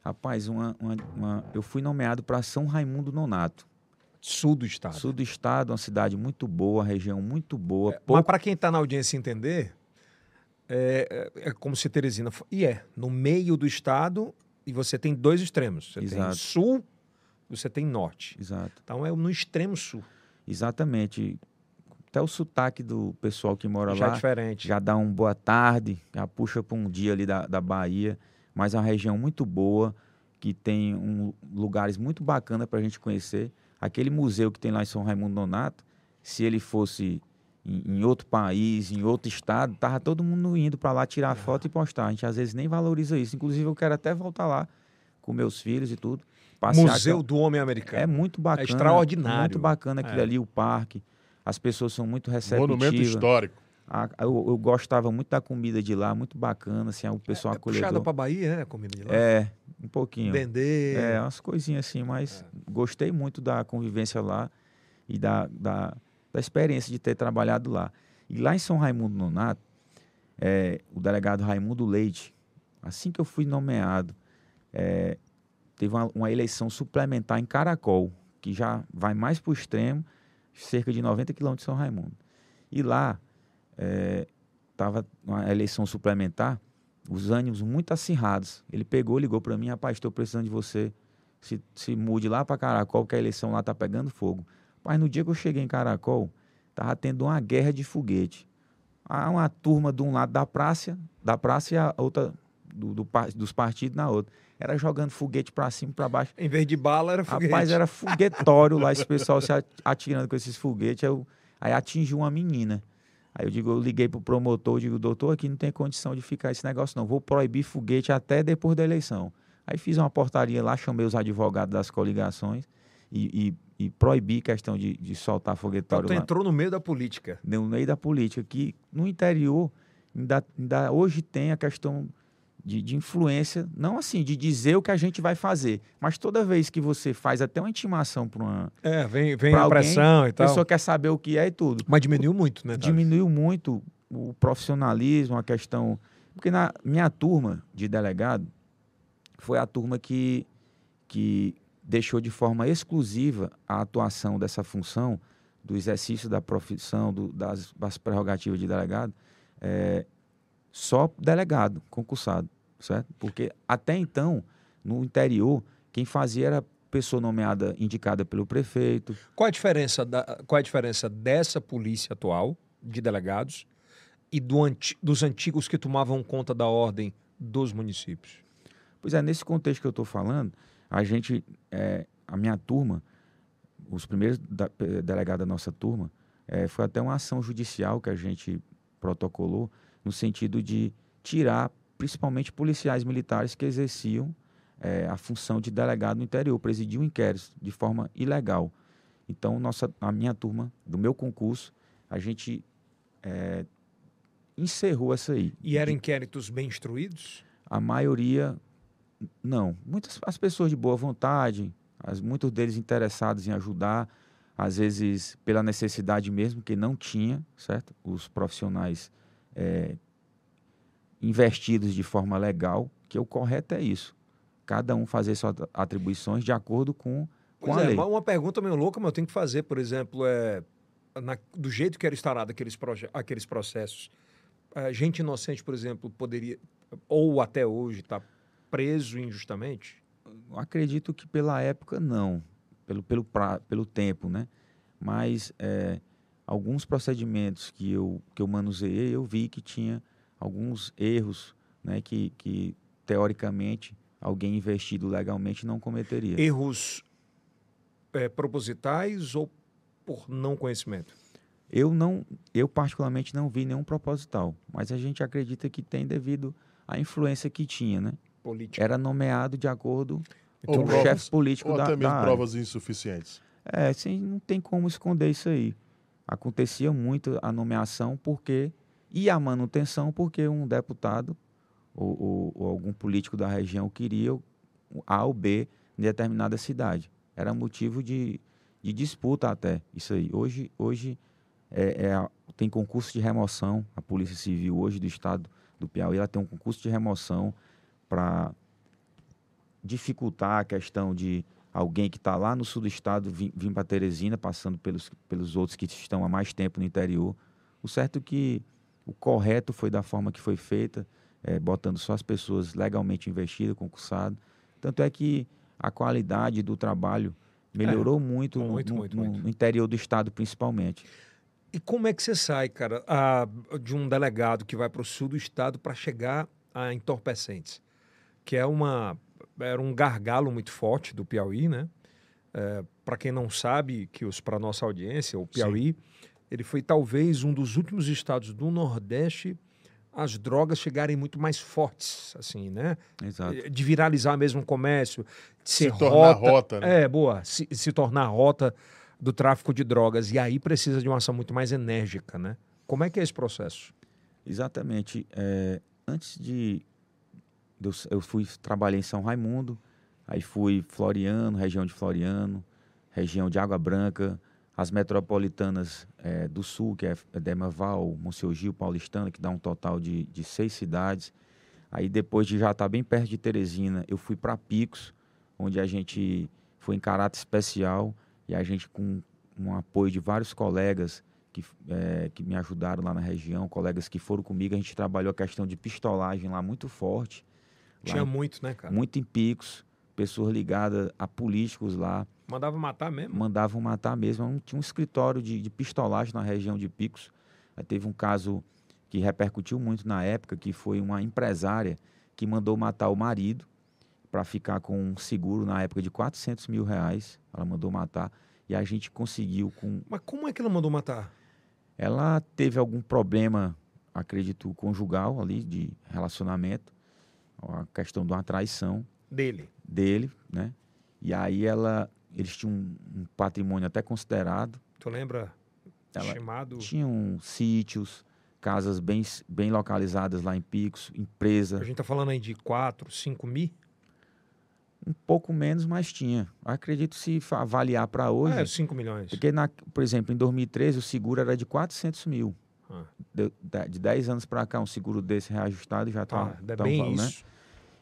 Rapaz, uma, uma, uma eu fui nomeado para São Raimundo Nonato. Sul do estado. Sul do estado, uma cidade muito boa, região muito boa. É, Mas para quem está na audiência entender, é, é, é, como se Teresina. E é, no meio do estado, e você tem dois extremos. Você Exato. tem sul você tem norte. Exato. Então é no extremo sul. Exatamente. Até o sotaque do pessoal que mora já lá. Já é diferente. Já dá um boa tarde, já puxa para um dia ali da, da Bahia. Mas é uma região muito boa, que tem um, lugares muito bacanas para a gente conhecer. Aquele museu que tem lá em São Raimundo Nonato, se ele fosse em, em outro país, em outro estado, tava todo mundo indo para lá tirar foto e postar. A gente às vezes nem valoriza isso. Inclusive, eu quero até voltar lá com meus filhos e tudo. Museu do Homem Americano. É muito bacana. É extraordinário. Muito bacana aquilo é. ali, o parque. As pessoas são muito receptivas. Monumento histórico. A, eu, eu, gostava muito da comida de lá, muito bacana, assim, o pessoal é, é acolhedor. puxada pra Bahia, né, a comida de lá? É, um pouquinho. Vender. É, umas coisinhas assim, mas é. gostei muito da convivência lá e da, da, da, experiência de ter trabalhado lá. E lá em São Raimundo Nonato, é, o delegado Raimundo Leite, assim que eu fui nomeado, é, teve uma, uma, eleição suplementar em Caracol, que já vai mais para o extremo, cerca de 90 quilômetros de São Raimundo. E lá estava é, uma eleição suplementar, os ânimos muito acirrados. Ele pegou, ligou para mim, rapaz, estou precisando de você, se, se mude lá para Caracol, que a eleição lá está pegando fogo. Mas no dia que eu cheguei em Caracol, estava tendo uma guerra de foguete. Há uma turma de um lado da praça, da praça e a outra do, do, dos partidos na outra era jogando foguete para cima, para baixo. Em vez de bala, era foguete. Rapaz, era foguetório lá, esse pessoal se atirando com esses foguetes. Eu, aí atingiu uma menina. Aí eu digo, eu liguei pro promotor, digo, doutor, aqui não tem condição de ficar esse negócio, não. Vou proibir foguete até depois da eleição. Aí fiz uma portaria lá, chamei os advogados das coligações e, e, e proibi questão de, de soltar foguetório então, lá. entrou no meio da política. No meio da política, que no interior ainda, ainda hoje tem a questão de, de, influência, não assim, de dizer o que a gente vai fazer, mas toda vez que você faz até uma intimação para uma. É, vem, vem a alguém, pressão e tal. A pessoa quer saber o que é e tudo. Mas diminuiu muito, né? Diminuiu muito o profissionalismo, a questão. Porque na minha turma de delegado, foi a turma que, que deixou de forma exclusiva a atuação dessa função, do exercício da profissão, do, das, das prerrogativas de delegado, é, só delegado, concursado certo? Porque até então, no interior, quem fazia era pessoa nomeada, indicada pelo prefeito. Qual a diferença, da, qual a diferença dessa polícia atual, de delegados, e do anti, dos antigos que tomavam conta da ordem dos municípios? Pois é, nesse contexto que eu estou falando, a gente, é, a minha turma, os primeiros da, delegados da nossa turma, é, foi até uma ação judicial que a gente protocolou, no sentido de tirar principalmente policiais militares que exerciam é, a função de delegado no interior, presidiam inquéritos de forma ilegal. Então, nossa, a minha turma, do meu concurso, a gente é, encerrou essa aí. E eram inquéritos bem instruídos? A maioria, não. Muitas as pessoas de boa vontade, as, muitos deles interessados em ajudar, às vezes pela necessidade mesmo, que não tinha, certo? Os profissionais é, investidos de forma legal, que o correto é isso. Cada um fazer suas atribuições de acordo com, com pois a é, lei. Uma pergunta meio louca, mas eu tenho que fazer, por exemplo, é, na, do jeito que era instalado aqueles, aqueles processos, a gente inocente, por exemplo, poderia, ou até hoje, está preso injustamente? Acredito que pela época não, pelo, pelo, pra, pelo tempo, né? Mas é, alguns procedimentos que eu, que eu manuseei, eu vi que tinha alguns erros né, que, que, teoricamente, alguém investido legalmente não cometeria. Erros é, propositais ou por não conhecimento? Eu não, eu particularmente não vi nenhum proposital, mas a gente acredita que tem devido à influência que tinha, né? Política. Era nomeado de acordo com o chefe político ou da, até mesmo da provas insuficientes. É, sim, não tem como esconder isso aí. Acontecia muito a nomeação porque e a manutenção porque um deputado ou, ou, ou algum político da região queria A ou B em determinada cidade. Era motivo de, de disputa até isso aí. Hoje, hoje é, é, tem concurso de remoção. A Polícia Civil hoje do Estado do Piauí ela tem um concurso de remoção para dificultar a questão de alguém que está lá no sul do estado vir, vir para Teresina, passando pelos, pelos outros que estão há mais tempo no interior. O certo é que o correto foi da forma que foi feita, é, botando só as pessoas legalmente investidas, concursadas. Tanto é que a qualidade do trabalho melhorou é, muito, muito, no, muito, no, muito, no, interior do estado, principalmente. E como é que você sai, cara, a, de um delegado que vai para o sul do estado para chegar a entorpecentes? Que é uma era um gargalo muito forte do Piauí, né? É, para quem não sabe, que os para nossa audiência, o Piauí, Sim. Ele foi talvez um dos últimos estados do Nordeste as drogas chegarem muito mais fortes, assim, né? Exato. De viralizar mesmo o comércio, de ser se tornar rota, rota né? É, boa, se, se tornar rota do tráfico de drogas. E aí precisa de uma ação muito mais enérgica, né? Como é que é esse processo? Exatamente. É, antes de eu fui trabalhei em São Raimundo, aí fui Floriano, região de Floriano, região de Água Branca, as metropolitanas é, do Sul, que é Demaval, Monsenhor Gil, Paulistana, que dá um total de, de seis cidades. Aí depois de já estar tá bem perto de Teresina, eu fui para Picos, onde a gente foi em caráter especial e a gente com um apoio de vários colegas que, é, que me ajudaram lá na região, colegas que foram comigo, a gente trabalhou a questão de pistolagem lá muito forte. Tinha muito, né, cara? Muito em picos, pessoas ligadas a políticos lá. Mandavam matar mesmo? Mandavam matar mesmo. Tinha um escritório de, de pistolagem na região de Picos. Aí teve um caso que repercutiu muito na época, que foi uma empresária que mandou matar o marido para ficar com um seguro na época de 400 mil reais. Ela mandou matar e a gente conseguiu com... Mas como é que ela mandou matar? Ela teve algum problema, acredito, conjugal ali, de relacionamento a questão de uma traição dele, dele, né? E aí ela, eles tinham um, um patrimônio até considerado. Tu lembra? Ela chamado? Tinham sítios, casas bem, bem localizadas lá em Picos, empresa. A gente tá falando aí de 4, 5 mil? Um pouco menos, mas tinha. acredito se avaliar para hoje. É, 5 milhões. Porque, na, por exemplo, em 2013 o seguro era de 400 mil. Ah. De, de 10 anos para cá, um seguro desse reajustado já está. Ah, tá bem falando, isso. Né?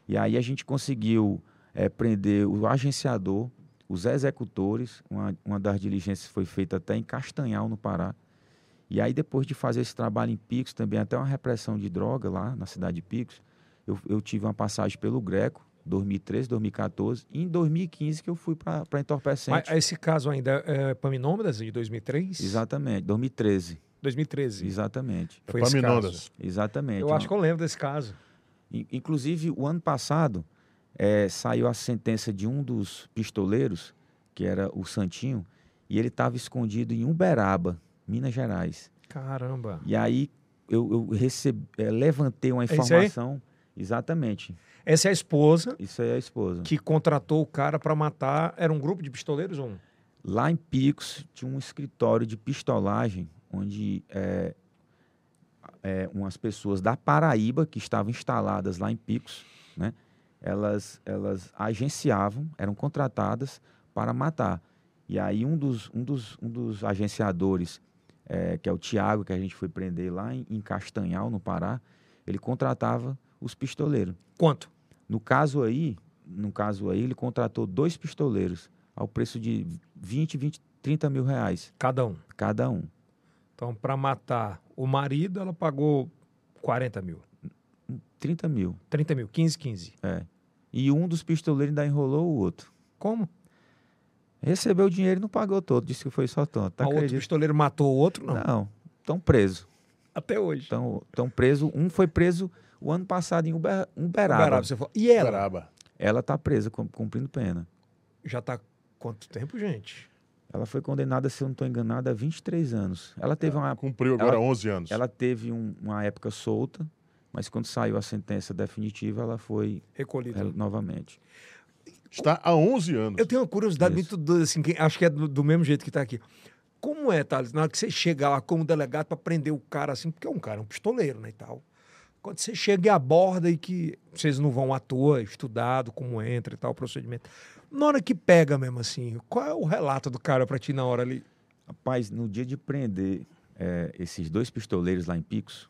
E aí a gente conseguiu é, prender o agenciador, os executores. Uma, uma das diligências foi feita até em Castanhal, no Pará. E aí, depois de fazer esse trabalho em Picos, também até uma repressão de droga lá na cidade de Picos, eu, eu tive uma passagem pelo Greco, 2013, 2014, e em 2015 que eu fui para Entorpecente. Mas esse caso ainda é Paminômadas, de 2003? Exatamente, 2013. 2013. Exatamente. Foi esse caso. Exatamente. Eu acho que eu lembro desse caso. Inclusive, o ano passado, é, saiu a sentença de um dos pistoleiros, que era o Santinho, e ele estava escondido em Uberaba, Minas Gerais. Caramba! E aí eu, eu recebi, é, levantei uma informação. Exatamente. Essa é a esposa. Isso aí é a esposa. Que contratou o cara para matar. Era um grupo de pistoleiros ou um? Lá em Picos tinha um escritório de pistolagem onde é, é, umas pessoas da Paraíba que estavam instaladas lá em Picos, né? Elas, elas agenciavam, eram contratadas para matar. E aí um dos, um dos, um dos agenciadores, é, que é o Tiago, que a gente foi prender lá em, em Castanhal, no Pará, ele contratava os pistoleiros. Quanto? No caso aí, no caso aí, ele contratou dois pistoleiros ao preço de 20, 20, 30 mil reais. Cada um? Cada um. Então, para matar o marido, ela pagou 40 mil. 30 mil. 30 mil, 15, 15. É. E um dos pistoleiros ainda enrolou o outro. Como? Recebeu o dinheiro e não pagou todo, disse que foi só tanto. Tá o outro pistoleiro matou o outro, não? Não, estão preso. Até hoje. Estão preso. Um foi preso o ano passado em Uber, Uberaba. Uberaba você falou. E ela? Uberaba. Ela está presa, cumprindo pena. Já está quanto tempo, gente? Ela foi condenada, se eu não estou enganado, a 23 anos. Ela teve uma. Cumpriu agora ela, 11 anos. Ela teve um, uma época solta, mas quando saiu a sentença definitiva, ela foi. Recolhida. novamente. Está há 11 anos. Eu tenho uma curiosidade Isso. muito doida, assim, que acho que é do, do mesmo jeito que está aqui. Como é, Thales, na hora que você chega lá como delegado para prender o cara assim, porque é um cara, um pistoleiro, né, e tal. Quando você chega e aborda e que vocês não vão à toa, estudado, como entra e tal, o procedimento. Na hora que pega mesmo assim, qual é o relato do cara para ti na hora ali? Rapaz, no dia de prender é, esses dois pistoleiros lá em Picos,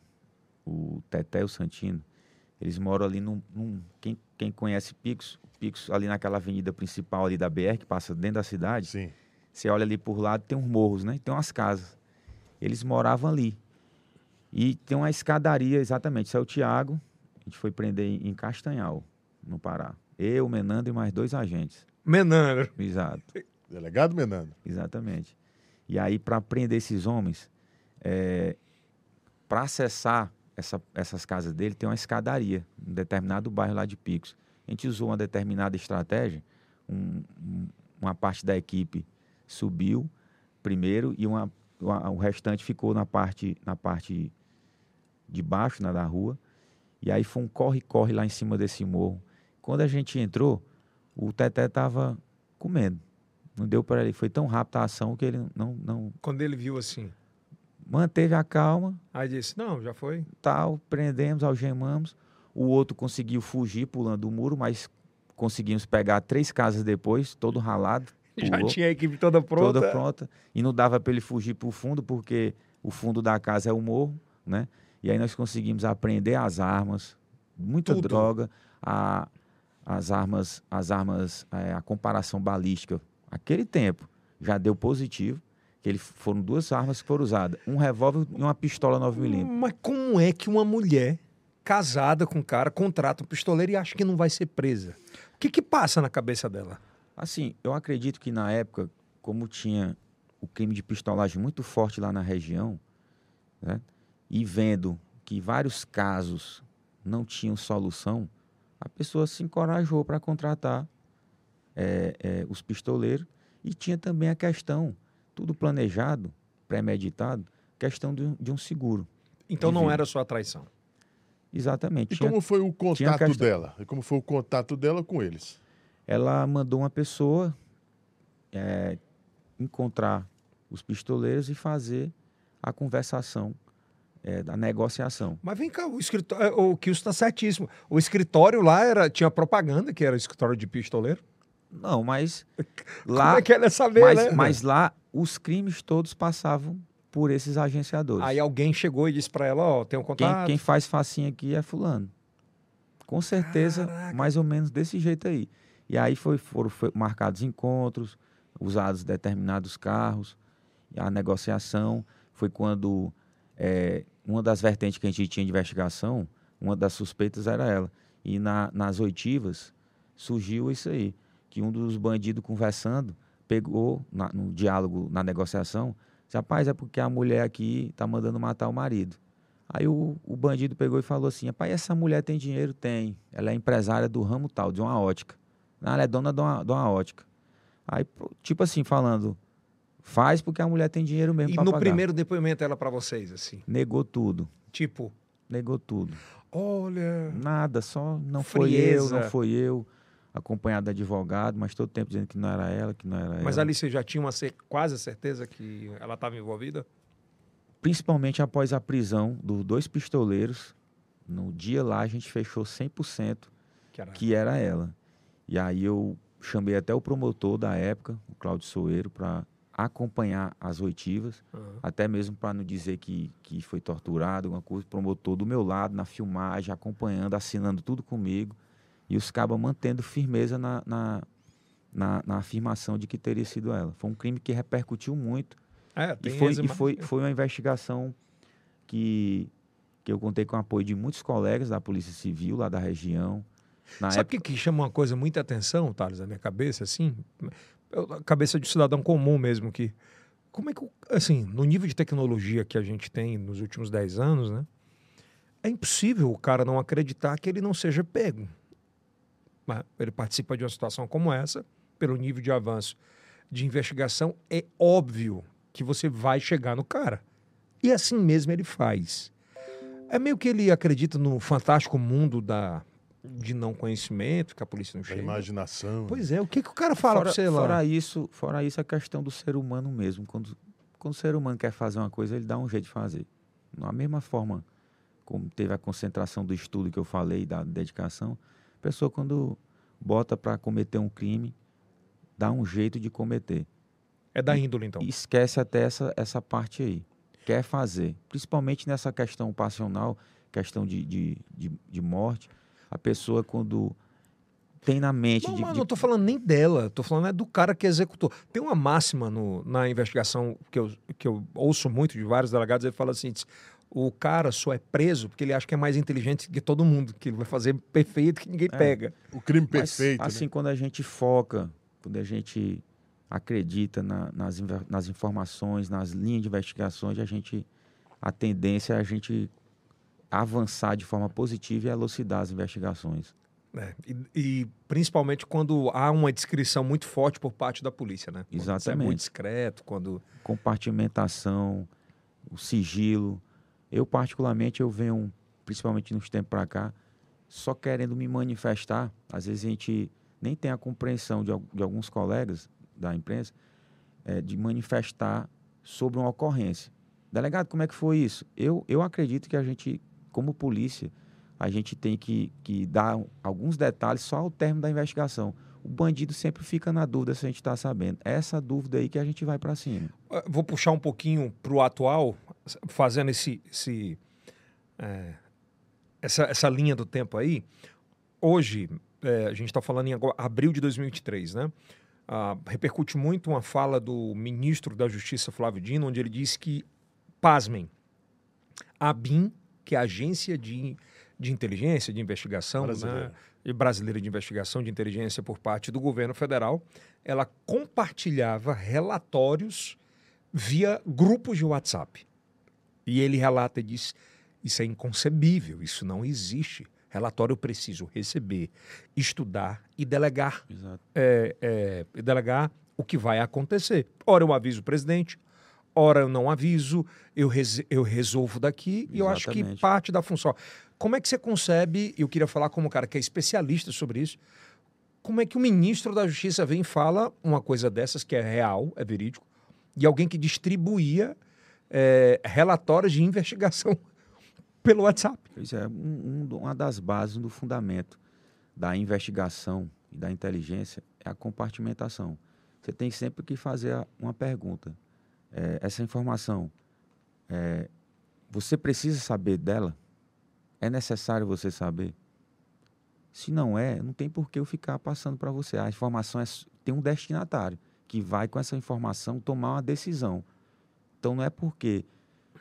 o Teté e o Santino, eles moram ali num. num quem, quem conhece Picos, Picos ali naquela avenida principal ali da BR, que passa dentro da cidade. Sim. Você olha ali por lado, tem uns morros, né? Tem umas casas. Eles moravam ali. E tem uma escadaria, exatamente. Isso é o Tiago. A gente foi prender em Castanhal, no Pará. Eu, Menando e mais dois agentes. Menando. Exato. Delegado Menando. Exatamente. E aí, para prender esses homens, é, para acessar essa, essas casas dele, tem uma escadaria, um determinado bairro lá de Picos. A gente usou uma determinada estratégia, um, um, uma parte da equipe subiu primeiro e uma, uma, o restante ficou na parte, na parte de baixo, na da rua. E aí foi um corre-corre lá em cima desse morro. Quando a gente entrou, o Teté estava comendo. Não deu para ele. Foi tão rápida a ação que ele não, não. Quando ele viu assim. Manteve a calma. Aí disse: Não, já foi. Tal, prendemos, algemamos. O outro conseguiu fugir pulando o muro, mas conseguimos pegar três casas depois, todo ralado. Já tinha a equipe toda pronta. Toda pronta. E não dava para ele fugir para o fundo, porque o fundo da casa é o morro, né? E aí nós conseguimos apreender as armas, muita Tudo. droga, a, as armas, as armas, é, a comparação balística. Aquele tempo já deu positivo, que ele, foram duas armas que foram usadas, um revólver e uma pistola 9mm. Mas como é que uma mulher casada com um cara contrata um pistoleiro e acha que não vai ser presa? O que que passa na cabeça dela? Assim, eu acredito que na época, como tinha o crime de pistolagem muito forte lá na região, né? e vendo que vários casos não tinham solução, a pessoa se encorajou para contratar é, é, os pistoleiros e tinha também a questão, tudo planejado, premeditado, questão de, um- de um seguro. Então não era só a traição. Exatamente. E Tinha- como foi o contato questão- dela? E como foi o contato dela com eles? ela mandou uma pessoa é, encontrar os pistoleiros e fazer a conversação é, da negociação. Mas vem cá, o escritório, o Kilson está certíssimo. O escritório lá era, tinha propaganda que era escritório de pistoleiro. Não, mas Como lá, é que ela ia saber, mas, né? mas lá os crimes todos passavam por esses agenciadores. Aí alguém chegou e disse para ela, ó, tem um quem, contato. quem faz facinho aqui é fulano. Com certeza, Caraca. mais ou menos desse jeito aí. E aí foi, foram foi- marcados encontros, usados determinados carros, a negociação foi quando é, uma das vertentes que a gente tinha de investigação, uma das suspeitas era ela. E na- nas oitivas surgiu isso aí, que um dos bandidos conversando pegou na- no diálogo, na negociação, disse, rapaz, é porque a mulher aqui tá mandando matar o marido. Aí o, o bandido pegou e falou assim: rapaz, essa mulher tem dinheiro? Tem. Ela é empresária do ramo tal, de uma ótica. Não, ela é dona de uma, de uma ótica. Aí, tipo assim, falando, faz porque a mulher tem dinheiro mesmo E no primeiro depoimento ela para vocês, assim. Negou tudo. Tipo, Negou tudo. olha. Nada, só não foi eu, Frieza. não foi eu. Acompanhado de advogado, mas todo tempo dizendo que não era ela, que não era Mas ela. ali você já tinha uma quase certeza que ela estava envolvida? Principalmente após a prisão dos dois pistoleiros. No dia lá a gente fechou 100% Que era... que era ela. E aí eu chamei até o promotor da época, o Cláudio Soeiro, para acompanhar as oitivas, Aham. até mesmo para não dizer que, que foi torturado, alguma coisa. O promotor do meu lado, na filmagem, acompanhando, assinando tudo comigo. E os cabas mantendo firmeza na, na, na, na afirmação de que teria sido ela. Foi um crime que repercutiu muito. É, E foi, e foi, foi uma investigação que, que eu contei com o apoio de muitos colegas da Polícia Civil lá da região. Na Sabe o que, que chama uma coisa muita atenção, Thales, na minha cabeça, assim? Eu- a cabeça de cidadão comum mesmo, que... Como é que, assim, no nível de tecnologia que a gente tem nos últimos 10 anos, né? É impossível o cara não acreditar que ele não seja pego. Ele participa de uma situação como essa, pelo nível de avanço de investigação, é óbvio que você vai chegar no cara. E assim mesmo ele faz. É meio que ele acredita no fantástico mundo da, de não conhecimento, que a polícia não Da chega. imaginação. Pois é, o que, que o cara fala fora, pra você lá? fora isso, fora isso, a questão do ser humano mesmo. Quando, quando o ser humano quer fazer uma coisa, ele dá um jeito de fazer. Da mesma forma como teve a concentração do estudo que eu falei, da dedicação, a pessoa quando bota para cometer um crime, dá um jeito de cometer. É da índole, então. E esquece até essa, essa parte aí. Quer fazer. Principalmente nessa questão passional, questão de, de, de, de morte. A pessoa, quando tem na mente. Não, de, mas de... não estou falando nem dela, estou falando é do cara que executou. Tem uma máxima no, na investigação que eu, que eu ouço muito de vários delegados, ele fala assim: diz, o cara só é preso porque ele acha que é mais inteligente que todo mundo, que ele vai fazer perfeito que ninguém É. pega. O crime Mas, perfeito. assim, né? quando a gente foca, quando a gente acredita na- nas, nas informações, nas linhas de investigações, a gente a tendência é a gente avançar de forma positiva e elucidar as investigações. né? E, e principalmente quando há uma descrição muito forte por parte da polícia, né? Quando Isso é Exatamente. muito discreto, quando. Compartimentação, o sigilo. Eu, particularmente, eu venho, principalmente nos tempos para cá, só querendo me manifestar. Às vezes a gente nem tem a compreensão de, de alguns colegas da imprensa eh, de manifestar sobre uma ocorrência. Delegado, como é que foi isso? Eu, eu acredito que a gente, como polícia, a gente tem que, que dar alguns detalhes só ao término da investigação. O bandido sempre fica na dúvida se a gente está sabendo. É essa dúvida aí que a gente vai para cima. Vou puxar um pouquinho para o atual, fazendo esse, esse, é, essa, essa linha do tempo aí. Hoje, é, a gente está falando em agora, abril de 2023, né? Ah, repercute muito uma fala do ministro da Justiça, Flávio Dino, onde ele disse que, pasmem, a BIM, que é a Agência de, de Inteligência, de Investigação, Brasileira. né? brasileira de investigação de inteligência por parte do governo federal, ela compartilhava relatórios via grupos de WhatsApp. E ele relata e diz: isso é inconcebível, isso não existe. Relatório eu preciso receber, estudar e delegar, Exato. é, é, delegar o que vai acontecer. Ora eu aviso o presidente, ora eu não aviso, eu, res- eu resolvo daqui, e eu acho que Exatamente. parte da função. Como é que você concebe, eu queria falar como um cara que é especialista sobre isso, como é que o ministro da Justiça vem e fala uma coisa dessas que é real, é verídico, e alguém que distribuía é, relatórios de investigação pelo WhatsApp? Pois é, um- um uma das bases do fundamento da investigação e da inteligência é a compartimentação. Você tem sempre que fazer uma pergunta. É, essa informação, é, você precisa saber dela? É necessário você saber? Se não é, não tem por que eu ficar passando para você. A informação é tem um destinatário que vai com essa informação tomar uma decisão. Então não é porque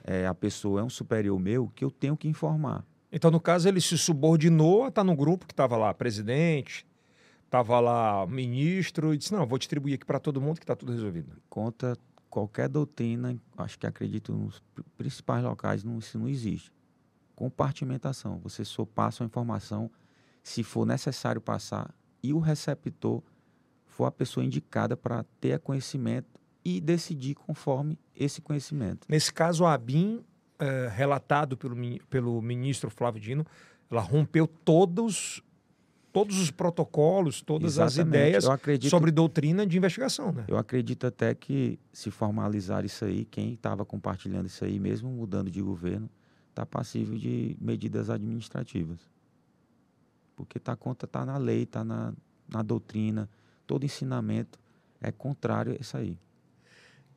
é, a pessoa é um superior meu que eu tenho que informar. Então, no caso, ele se subordinou a estar no grupo que estava lá presidente, estava lá ministro, e disse: Não, vou distribuir aqui para todo mundo que está tudo resolvido. Contra qualquer doutrina, acho que acredito nos pr- principais locais, não, isso não existe. Compartimentação. Você só passa a informação se for necessário passar e o receptor for a pessoa indicada para ter conhecimento e decidir conforme esse conhecimento. Nesse caso, a ABIN, eh, relatado pelo, pelo ministro Flávio Dino, ela rompeu todos, todos os protocolos, todas as Exatamente. ideias Eu acredito, sobre doutrina de investigação, né? eu acredito até que se formalizar isso aí, quem estava compartilhando isso aí, mesmo mudando de governo, está passível de medidas administrativas. Porque tá conta tá na lei, tá na, na doutrina, todo ensinamento é contrário a isso aí.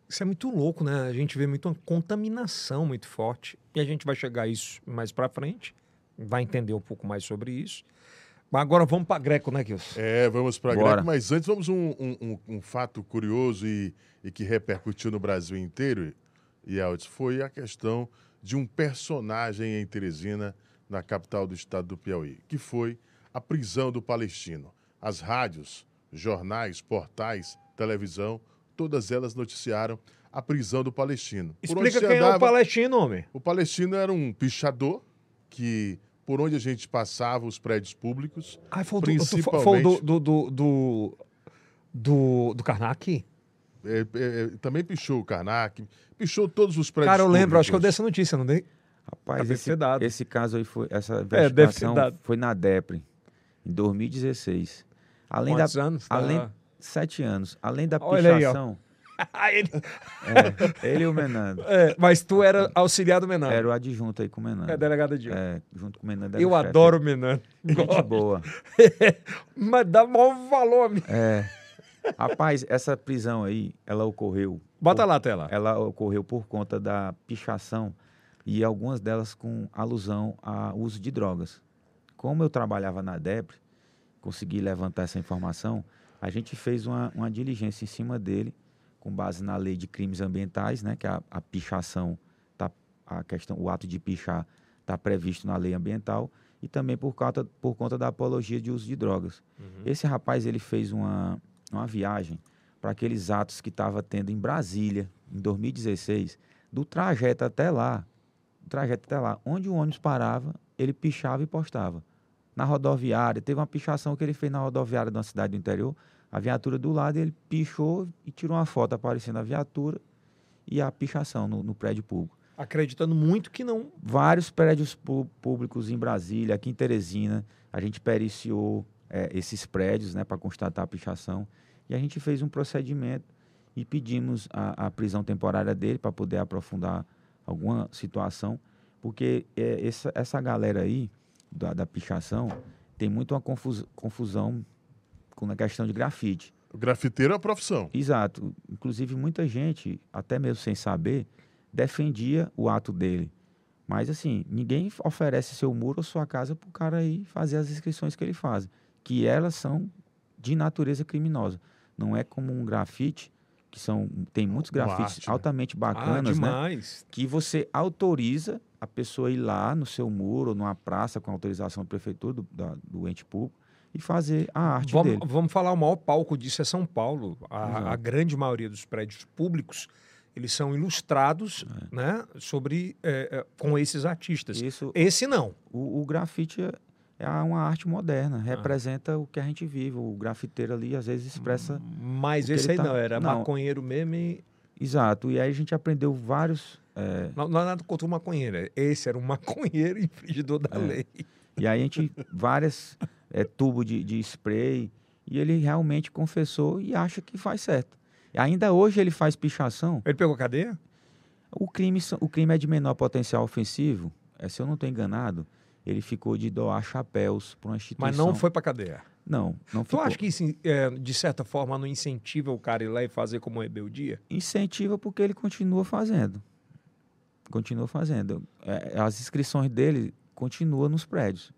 Isso é muito louco, né? A gente vê muito uma contaminação muito forte. E a gente vai chegar a isso mais para frente, vai entender um pouco mais sobre isso. Mas agora vamos para Greco, né, Kilson? É, vamos para. Greco, mas antes vamos um, um, um- um fato curioso e, e que repercutiu no Brasil inteiro, e Aldes, foi a questão de um personagem em Teresina, na capital do estado do Piauí, que foi a prisão do palestino. As rádios, jornais, portais, televisão, todas elas noticiaram a prisão do palestino. Explica quem é o andava- palestino, homem. o palestino era um pichador que, por onde a gente passava, os prédios públicos, Ah, foi o do, tu- foi Principalmente- do, do, do, do, do, do Karnak? É, é, é, também pichou o Karnak, pichou todos os prédios Cara, eu lembro, acho que eu dei públicos. essa notícia, não dei? Rapaz, Deve esse, esse caso aí foi, essa É, investigação dado. foi na DEPRE, em 2016. Além da, Quantos anos? Tá- além- sete anos. Além da Olha aí, pichação, ele... É, ele e o Menando. É, mas tu era auxiliar do Menando. Era o adjunto aí com o Menando. É delegado de É, junto com o Menando. Eu chefe. adoro o Menando. Gente boa. mas dá maior valor a mim. É. Rapaz, essa prisão aí, ela ocorreu. Bota por- lá a tela. Ela ocorreu por conta da pichação e algumas delas com alusão ao uso de drogas. Como eu trabalhava na DEPRE, consegui levantar essa informação, a gente fez uma, uma diligência em cima dele, com base na lei de crimes ambientais, né, que a, a pichação, tá, a questão, o ato de pichar está previsto na lei ambiental, e também por conta, por conta da apologia de uso de drogas. Esse rapaz ele fez uma, uma viagem para aqueles atos que estava tendo em Brasília, em 2016, do trajeto até lá, do trajeto até lá, onde o ônibus parava, ele pichava e postava. Na rodoviária, teve uma pichação que ele fez na rodoviária de uma cidade do interior, a viatura do lado, ele pichou e tirou uma foto aparecendo a viatura e a pichação no, no prédio público. Acreditando muito que não. Vários prédios pú- públicos em Brasília, aqui em Teresina, a gente periciou eh, esses prédios né, para constatar a pichação e a gente fez um procedimento e pedimos a, a prisão temporária dele para poder aprofundar alguma situação, porque eh, essa, essa galera aí da, da pichação tem muito uma confus- confusão com a questão de grafite. O grafiteiro é a profissão. Exato. Inclusive, muita gente, até mesmo sem saber, defendia o ato dele. Mas, assim, ninguém oferece seu muro ou sua casa para o cara aí fazer as inscrições que ele faz, que elas são de natureza criminosa. Não é como um grafite, que são tem muitos grafites arte, né? altamente Ah, bacanas, né? demais. que você autoriza a pessoa ir lá no seu muro, numa praça com autorização da prefeitura, do, da- do ente público, e fazer a arte Vamos, dele. vamos falar, o maior palco disso é São Paulo. A, a grande maioria dos prédios públicos, eles são ilustrados né, sobre, é, é, com esses artistas. Isso, Esse não. o, o grafite é, é uma arte moderna, representa o que a gente vive. O grafiteiro ali, às vezes, expressa... Mas esse aí tá- não, era não. maconheiro mesmo e... Exato. E aí a gente aprendeu vários... é, Não, não é nada contra o maconheiro. Esse era um maconheiro infringidor da É. lei. e aí a gente... várias é, tubos de, de spray, e ele realmente confessou e acha que faz certo. E ainda hoje ele faz pichação, Ele pegou cadeia? O crime, o crime é de menor potencial ofensivo. É, se eu não estou enganado, ele ficou de doar chapéus para uma instituição. Mas não foi pra cadeia. Não, não Tu ficou. acha que isso, é, de certa forma, não incentiva o cara ir lá e fazer como rebeldia? Incentiva porque ele continua fazendo. Continua fazendo. É, as inscrições dele continuam nos prédios.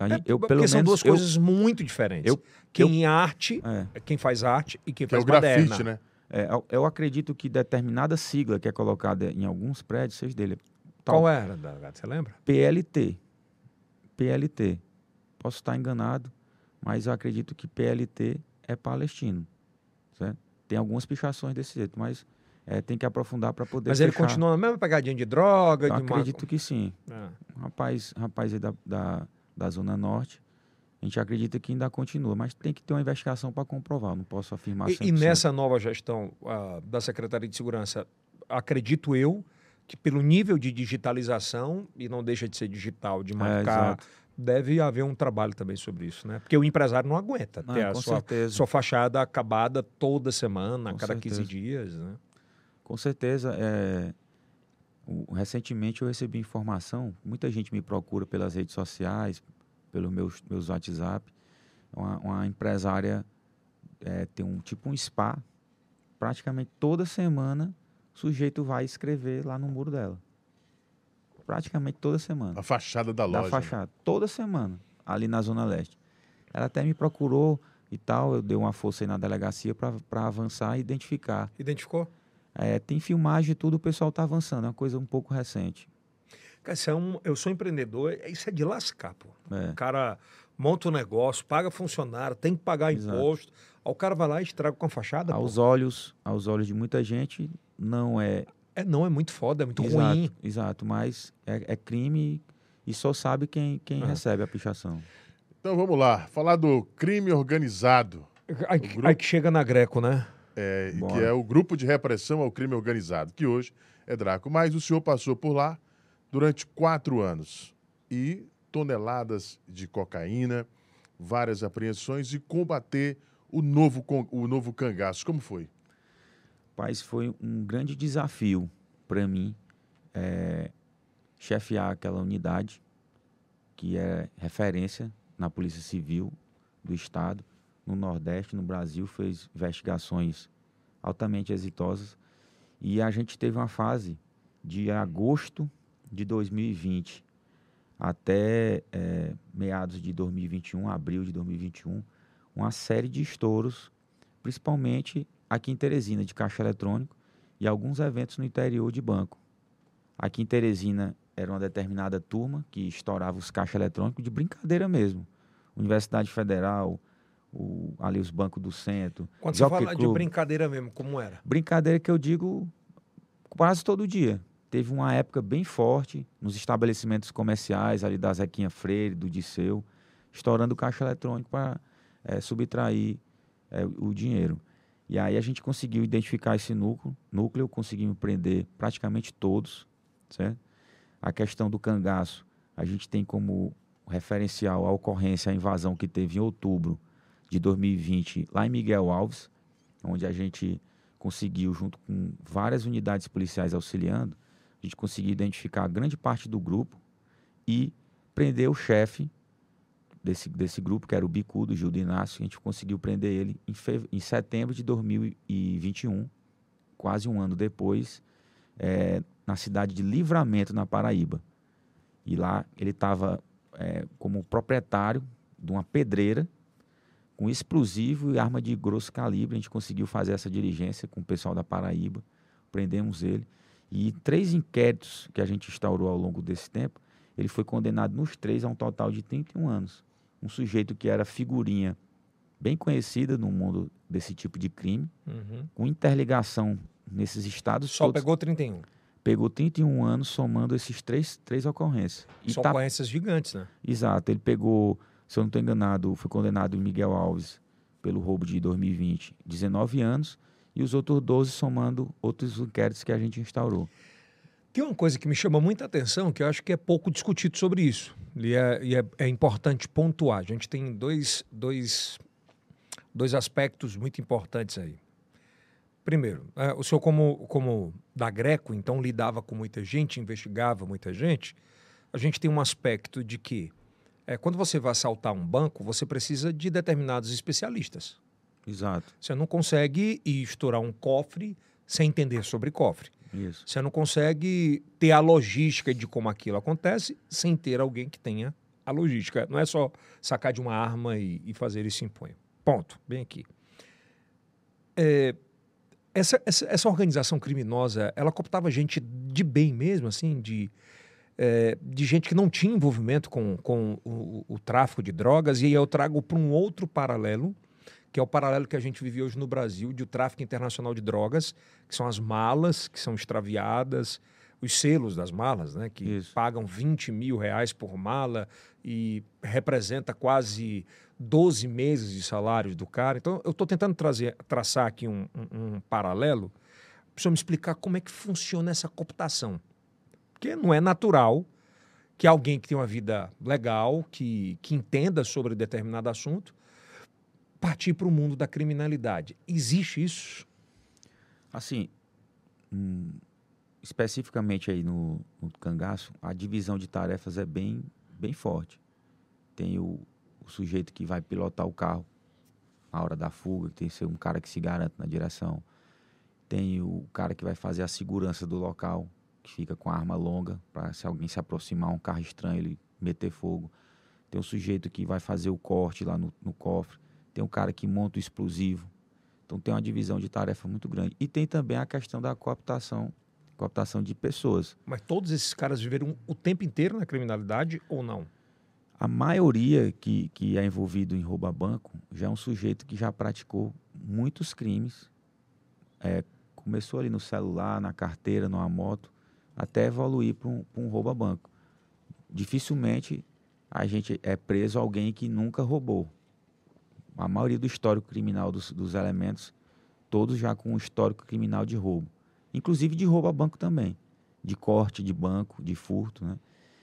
Gente- eu, É, porque pelo são menos, duas eu- coisas muito diferentes. eu- quem arte, é, quem faz arte e quem Que é faz o grafite, né? é, eu- eu acredito que determinada sigla que é colocada em alguns prédios, seja dele, tal Qual era? Você lembra? PLT. PLT. Posso estar enganado, mas eu acredito que PLT é palestino. Certo? Tem algumas pichações desse jeito, mas é, tem que aprofundar para poder Mas ele fechar. continua na mesma pegadinha de droga, Eu de acredito que sim. É. Rapaz, rapaz aí da, da, da Zona Norte, a gente acredita que ainda continua, mas tem que ter uma investigação para comprovar. Não posso afirmar E, 100%. e nessa nova gestão ah, da Secretaria de Segurança, acredito eu que pelo nível de digitalização, e não deixa de ser digital, de marcar, É. deve haver um trabalho também sobre isso, né? Porque o empresário não aguenta ter a com sua, sua fachada acabada toda semana, a cada 15 certeza. dias, né? Com certeza. É, o- recentemente eu recebi informação, muita gente me procura pelas redes sociais, pelos meus, meus WhatsApp. Uma, uma empresária é, tem um tipo um spa, praticamente toda semana o sujeito vai escrever lá no muro dela. Praticamente toda semana A fachada da da loja. fachada, toda semana, ali na Zona Leste. Ela até me procurou e tal, eu dei uma força aí na delegacia para avançar e identificar. Identificou? É, tem filmagem e tudo, o pessoal está avançando, é uma coisa um pouco recente. Cara, isso é um- eu sou empreendedor, isso é de lascar, pô. É. O cara monta um negócio, paga funcionário, tem que pagar Exato. imposto. Aí o cara vai lá e estraga com a fachada. pô. Aos olhos, aos olhos de muita gente, não é É não, é muito foda, é muito exato, ruim. exato, mas é, é crime e só sabe quem, quem Ah. recebe a pichação. Então vamos lá, falar do crime organizado, Aí, grupo- aí que chega na Greco, né? é, que Bora. é o Grupo de Repressão ao Crime Organizado, que hoje é Draco. Mas o senhor passou por lá durante quatro anos e toneladas de cocaína, várias apreensões e combater o novo, o novo cangaço. Como foi? Paz, foi um grande desafio para mim é, chefiar aquela unidade que é referência na Polícia Civil do Estado, no Nordeste, no Brasil, fez investigações altamente exitosas. E a gente teve uma fase de agosto de 2020 até é, meados de 2021, abril de 2021, uma série de estouros, principalmente aqui em Teresina, de caixa eletrônico, e alguns eventos no interior de banco. Aqui em Teresina era uma determinada turma que estourava os caixas eletrônicos de brincadeira mesmo. Universidade Federal, o, ali os bancos do centro. Quando você fala Club. de brincadeira mesmo, como era? Brincadeira que eu digo quase todo dia. Teve uma época bem forte nos estabelecimentos comerciais ali da Zequinha Freire, do Disseu, estourando caixa eletrônico para é, subtrair é, o dinheiro. E aí a gente conseguiu identificar esse núcleo, núcleo conseguimos prender praticamente todos, certo? A questão do cangaço, a gente tem como referencial a ocorrência, a invasão que teve em outubro de 2020 lá em Miguel Alves, onde a gente conseguiu, junto com várias unidades policiais auxiliando, a gente conseguiu identificar grande parte do grupo e prender o chefe desse, desse grupo, que era o Bicudo, Gildo Inácio, a gente conseguiu prender ele em, fe... em setembro de 2021, quase um ano depois, é, na cidade de Livramento, na Paraíba. E lá ele estava é, como proprietário de uma pedreira com explosivo e arma de grosso calibre. A gente conseguiu fazer essa diligência com o pessoal da Paraíba, prendemos ele. E três inquéritos que a gente instaurou ao longo desse tempo, ele foi condenado nos três a um total de 31 anos. Um sujeito que era figurinha bem conhecida no mundo desse tipo de crime, uhum. com interligação nesses estados. Só todos. pegou 31. Pegou 31 anos somando esses três, três ocorrências. E São tá... ocorrências gigantes, né? Exato. Ele pegou se eu não estou enganado, foi condenado Miguel Alves pelo roubo de 2020, 19 anos, e os outros 12 somando outros inquéritos que a gente instaurou. Tem uma coisa que me chama muita atenção, que eu acho que é pouco discutido sobre isso, e é, e é, é importante pontuar. A gente tem dois, dois, dois aspectos muito importantes aí. Primeiro, é, o senhor, como, como da Greco, então lidava com muita gente, investigava muita gente, a gente tem um aspecto de que é, quando você vai assaltar um banco, você precisa de determinados especialistas. Exato. Você não consegue ir estourar um cofre sem entender sobre cofre. Isso. Você não consegue ter a logística de como aquilo acontece sem ter alguém que tenha a logística. Não é só sacar de uma arma e, e fazer isso em punho. Ponto. Bem aqui. É, essa, essa, essa, organização criminosa, ela cooptava gente de bem mesmo, assim, de é, de gente que não tinha envolvimento com, com o, o, tráfico de drogas, e aí eu trago para um outro paralelo, que é o paralelo que a gente vive hoje no Brasil, de o tráfico internacional de drogas, que são as malas que são extraviadas, os selos das malas, né, que Isso. pagam 20 mil reais por mala e representa quase 12 meses de salários do cara. Então, eu estou tentando trazer, traçar aqui um, um, um paralelo para me explicar como é que funciona essa cooptação. Porque não é natural que alguém que tem uma vida legal, que, que entenda sobre determinado assunto, partir para o mundo da criminalidade. Existe isso? Assim, hum, especificamente aí no, no, cangaço, a divisão de tarefas é bem, bem forte. Tem o, o sujeito que vai pilotar o carro na hora da fuga, tem que ser um cara que se garante na direção. Tem o cara que vai fazer a segurança do local, que fica com a arma longa, para se alguém se aproximar, um carro estranho, ele meter fogo. Tem um sujeito que vai fazer o corte lá no, no cofre. Tem um cara que monta o explosivo. Então tem uma divisão de tarefa muito grande. E tem também a questão da cooptação, cooptação de pessoas. Mas todos esses caras viveram o tempo inteiro na criminalidade ou não? A maioria que, que é envolvido em roubo a banco já é um sujeito que já praticou muitos crimes. É, começou ali no celular, na carteira, numa moto até evoluir para um, um roubo a banco. Dificilmente a gente é preso alguém que nunca roubou. A maioria do histórico criminal dos, dos elementos, todos já com um histórico criminal de roubo. Inclusive de roubo a banco também. De corte de banco, de furto, né?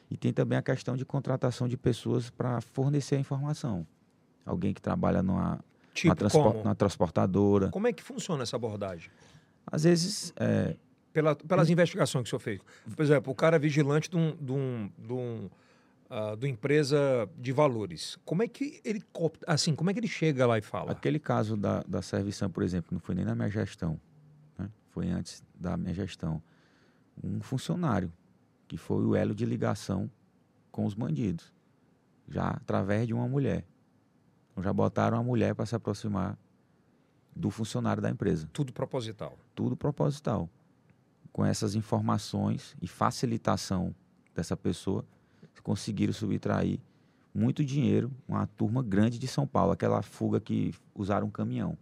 E tem também a questão de contratação de pessoas para fornecer a informação. Alguém que trabalha numa, tipo transpor, numa transportadora. Como é que funciona essa abordagem? Às vezes. É... Pela, pelas hum. investigações que o senhor fez. Por exemplo, o cara é vigilante de um, de um, de um uh, do empresa de valores. Como é que ele assim, como é que ele chega lá e fala? Aquele caso da, da servição, por exemplo, não foi nem na minha gestão, né? foi antes da minha gestão. Um funcionário que foi o elo de ligação com os bandidos, já através de uma mulher. Então, já botaram a mulher para se aproximar do funcionário da empresa. Tudo proposital. Tudo proposital. Com essas informações e facilitação dessa pessoa, conseguiram subtrair muito dinheiro, uma turma grande de São Paulo, aquela fuga que usaram um caminhão.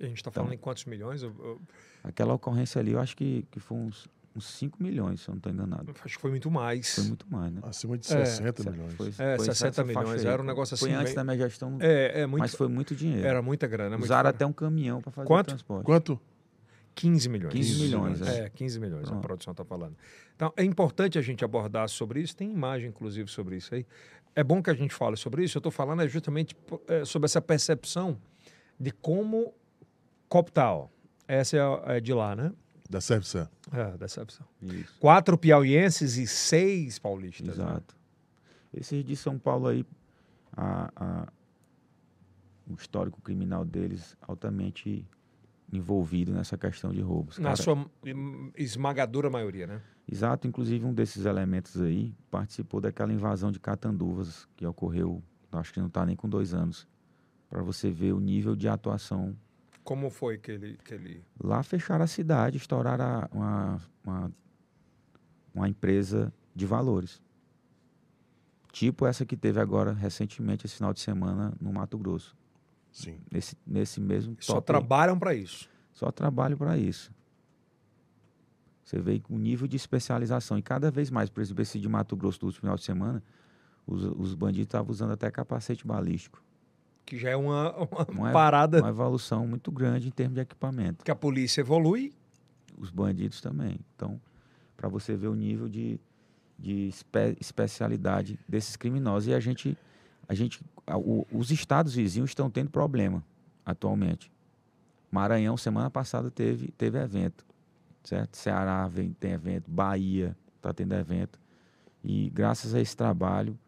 A gente está falando então, em quantos milhões? Eu, eu... Aquela ocorrência ali, eu acho que, que foi uns, uns 5 milhões, se eu não estou enganado. Acho que foi muito mais. Foi muito mais, né? Acima de 60 é, milhões. Foi, é, foi 60 milhões. Era um negócio assim. Foi antes meio... da minha gestão, é, é muito, mas foi muito dinheiro. Era muita grana. Usaram muito até um caminhão para fazer Quanto? o transporte. Quanto? 15 milhões. 15 milhões, é. é 15 milhões, Pronto. a produção está falando. Então, é importante a gente abordar sobre isso, tem imagem, inclusive, sobre isso aí. É bom que a gente fale sobre isso, eu estou falando é justamente é, sobre essa percepção de como cooptar. Essa é, é de lá, né? Da Servição. É, da Servição. Quatro piauienses e seis paulistas. Né? Exato. Né? Esses de São Paulo aí, a, a, o histórico criminal deles altamente envolvido nessa questão de roubos. Na Cara, sua esmagadora maioria, né? Exato, inclusive um desses elementos aí participou daquela invasão de Catanduvas que ocorreu, acho que não está nem com dois anos, para você ver o nível de atuação. Como foi que ele... Que ele... Lá fecharam a cidade, estouraram uma, uma, uma empresa de valores. Tipo essa que teve agora recentemente, esse final de semana, no Mato Grosso. Sim. Nesse, nesse mesmo Só trabalham para isso. Só trabalham para isso. Você vê o nível de especialização. E cada vez mais, por exemplo, esse de Mato Grosso do final de semana, os, os bandidos estavam usando até capacete balístico. Que já é uma, uma, uma parada. Uma evolução muito grande em termos de equipamento. Que a polícia evolui. Os bandidos também. Então, para você ver o nível de, de espe especialidade desses criminosos. E a gente a gente, o, os estados vizinhos estão tendo problema atualmente. Maranhão, semana passada, teve, teve evento, certo? Ceará vem, tem evento, Bahia está tendo evento. E graças a esse trabalho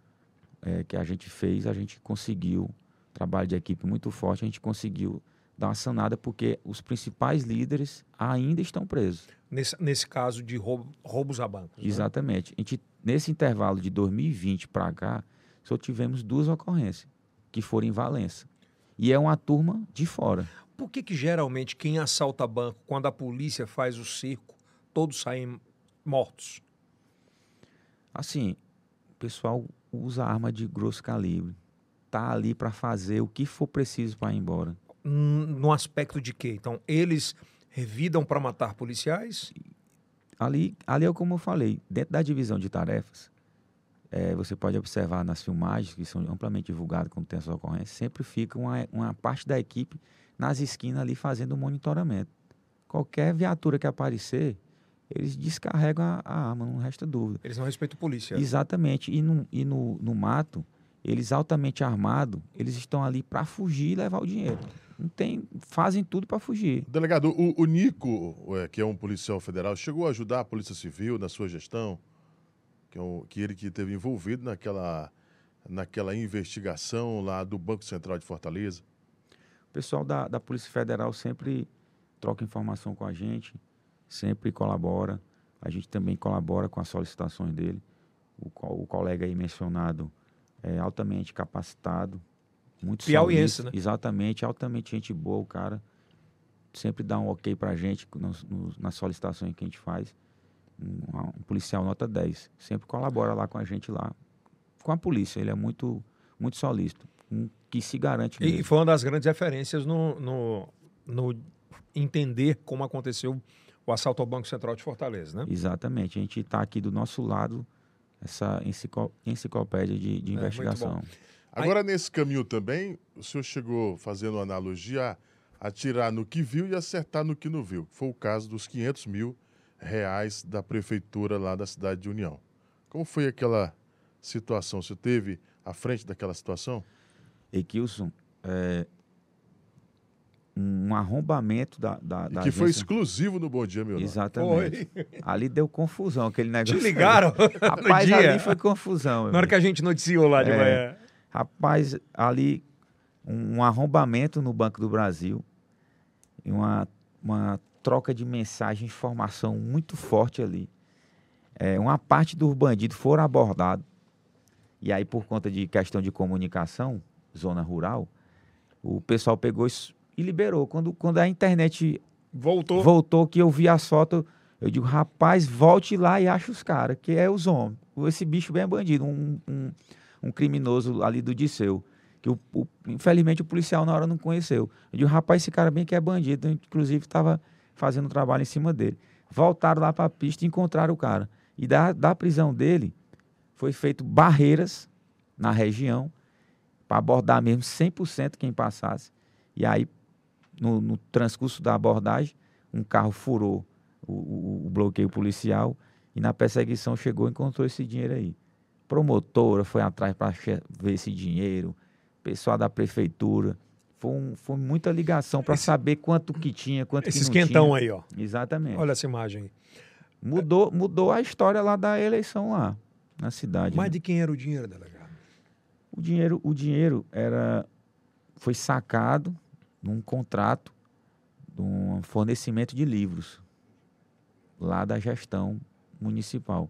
é, que a gente fez, a gente conseguiu, trabalho de equipe muito forte, a gente conseguiu dar uma sanada porque os principais líderes ainda estão presos. Nesse, nesse caso de roubo, roubos a bancos. Né? Exatamente. Né? A gente, nesse intervalo de 2020 para cá, só tivemos duas ocorrências, que foram em Valença. E é uma turma de fora. Por que, que geralmente quem assalta banco, quando a polícia faz o circo, todos saem mortos? Assim, o pessoal usa arma de grosso calibre. Tá ali para fazer o que for preciso para ir embora. No aspecto de quê? Então, eles revidam para matar policiais? Ali, ali é como eu falei, dentro da divisão de tarefas, é, você pode observar nas filmagens, que são amplamente divulgadas quando tem essas ocorrências, sempre fica uma, uma parte da equipe nas esquinas ali fazendo o monitoramento. Qualquer viatura que aparecer, eles descarregam a, a, arma, não resta dúvida. Eles não respeitam a polícia. Exatamente. E no, e no, no mato, eles altamente armados, eles estão ali para fugir e levar o dinheiro. Não tem, fazem tudo para fugir. Delegado, o, o Nico, que é um policial federal, chegou a ajudar a Polícia Civil na sua gestão? Que, é o, que ele que teve envolvido naquela, naquela investigação lá do Banco Central de Fortaleza. O pessoal da, da Polícia Federal sempre troca informação com a gente, sempre colabora. A gente também colabora com as solicitações dele. O, o colega aí mencionado é altamente capacitado, muito Piauiense, né? Exatamente, altamente gente boa, o cara sempre dá um ok pra gente nos, nos, nas solicitações que a gente faz um, um, policial nota 10. Sempre colabora lá com a gente lá, com a polícia. Ele é muito, muito solícito, um, que se garante mesmo. E foi uma das grandes referências no, no, no entender como aconteceu o assalto ao Banco Central de Fortaleza, né? Exatamente. A gente está aqui do nosso lado, essa enciclopédia de, de é, investigação. Agora, Aí... nesse caminho também, o senhor chegou fazendo analogia a atirar no que viu e acertar no que não viu. Foi o caso dos 500 mil reais da prefeitura lá da cidade de União. Como foi aquela situação? Você teve à frente daquela situação? Equilson, é, um arrombamento da, da, da que agência. foi exclusivo no Bom Dia, meu Exatamente. Foi. Ali deu confusão, aquele negócio. Te ligaram? Rapaz, ali foi confusão. Na hora que a gente noticiou lá de é, manhã. Rapaz, ali um, um, arrombamento no Banco do Brasil, uma, uma troca de mensagem, informação muito forte ali. É, uma parte dos bandidos foram abordados, e aí por conta de questão de comunicação, zona rural, o pessoal pegou isso e liberou. Quando, quando a internet voltou. voltou, que eu vi a foto, eu digo, rapaz, volte lá e acha os caras, que é os homens. Esse bicho bem é bandido, um, um, um, criminoso ali do Disseu. Que o, o, infelizmente o policial na hora não conheceu. Eu digo, rapaz, esse cara bem que é bandido. inclusive, estava fazendo trabalho em cima dele. Voltaram lá para a pista e encontraram o cara. E da, da prisão dele, foi feito barreiras na região para abordar mesmo 100% quem passasse. E aí no, no transcurso da abordagem, um carro furou o, o, o, bloqueio policial e na perseguição chegou e encontrou esse dinheiro aí. Promotora foi atrás para ver esse dinheiro, pessoal da prefeitura. Foi, um, foi muita ligação para saber quanto que tinha, quanto esse que não esquentão tinha. aí, ó. Exatamente. Olha essa imagem. Mudou, mudou a história lá da eleição lá, na cidade. Mas né? de quem era o dinheiro, delegado? O dinheiro, o dinheiro era foi sacado num contrato de um fornecimento de livros lá da gestão municipal.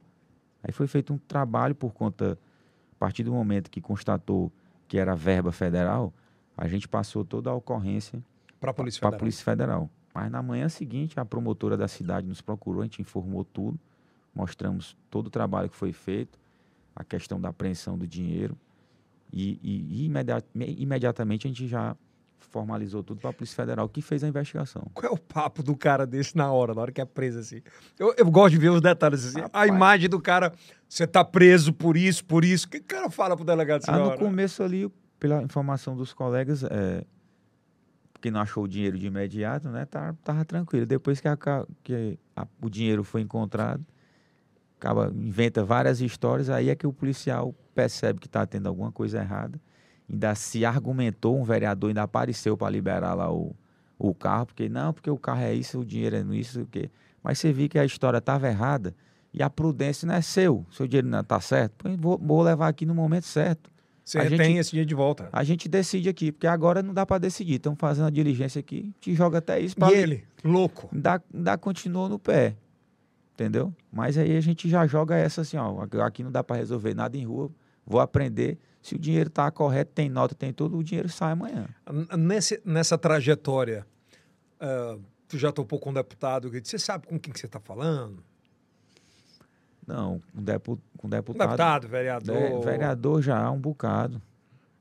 Aí foi feito um trabalho por conta, a partir do momento que constatou que era verba federal, a gente passou toda a ocorrência para a Polícia, Federal. Polícia Federal. Mas na manhã seguinte, a promotora da cidade nos procurou, a gente informou tudo, mostramos todo o trabalho que foi feito, a questão da apreensão do dinheiro, e, e, e imediatamente a gente já formalizou tudo para a Polícia Federal, que fez a investigação. Qual é o papo do cara desse na hora, na hora que é preso assim? Eu, eu gosto de ver os detalhes assim. Rapaz. A imagem do cara, você tá preso por isso, por isso. O que o cara fala pro delegado assim ah, No começo ali, pela informação dos colegas, é, que não achou o dinheiro de imediato, né? Tava, tava tranquilo. Depois que, a, que a, o dinheiro foi encontrado, acaba, inventa várias histórias, aí é que o policial percebe que está tendo alguma coisa errada ainda se argumentou, um vereador ainda apareceu para liberar lá o, o carro, porque não, porque o carro é isso, o dinheiro é isso, o quê. Mas você viu que a história estava errada e a prudência não é seu, seu dinheiro não está certo, vou, vou levar aqui no momento certo. Você a tem esse dia de volta. A gente decide aqui, porque agora não dá para decidir. Estão fazendo a diligência aqui, te joga até isso. E ele, louco? Dá, dá continuou no pé. Entendeu? Mas aí a gente já joga essa assim, ó. Aqui não dá para resolver nada em rua. Vou aprender. Se o dinheiro está correto, tem nota, tem tudo, o dinheiro sai amanhã. Nesse, nessa trajetória, uh, tu já topou com um deputado que você sabe com quem que você está falando? Não, com, depu, com deputado. Deputado, vereador. De, vereador já, um bocado.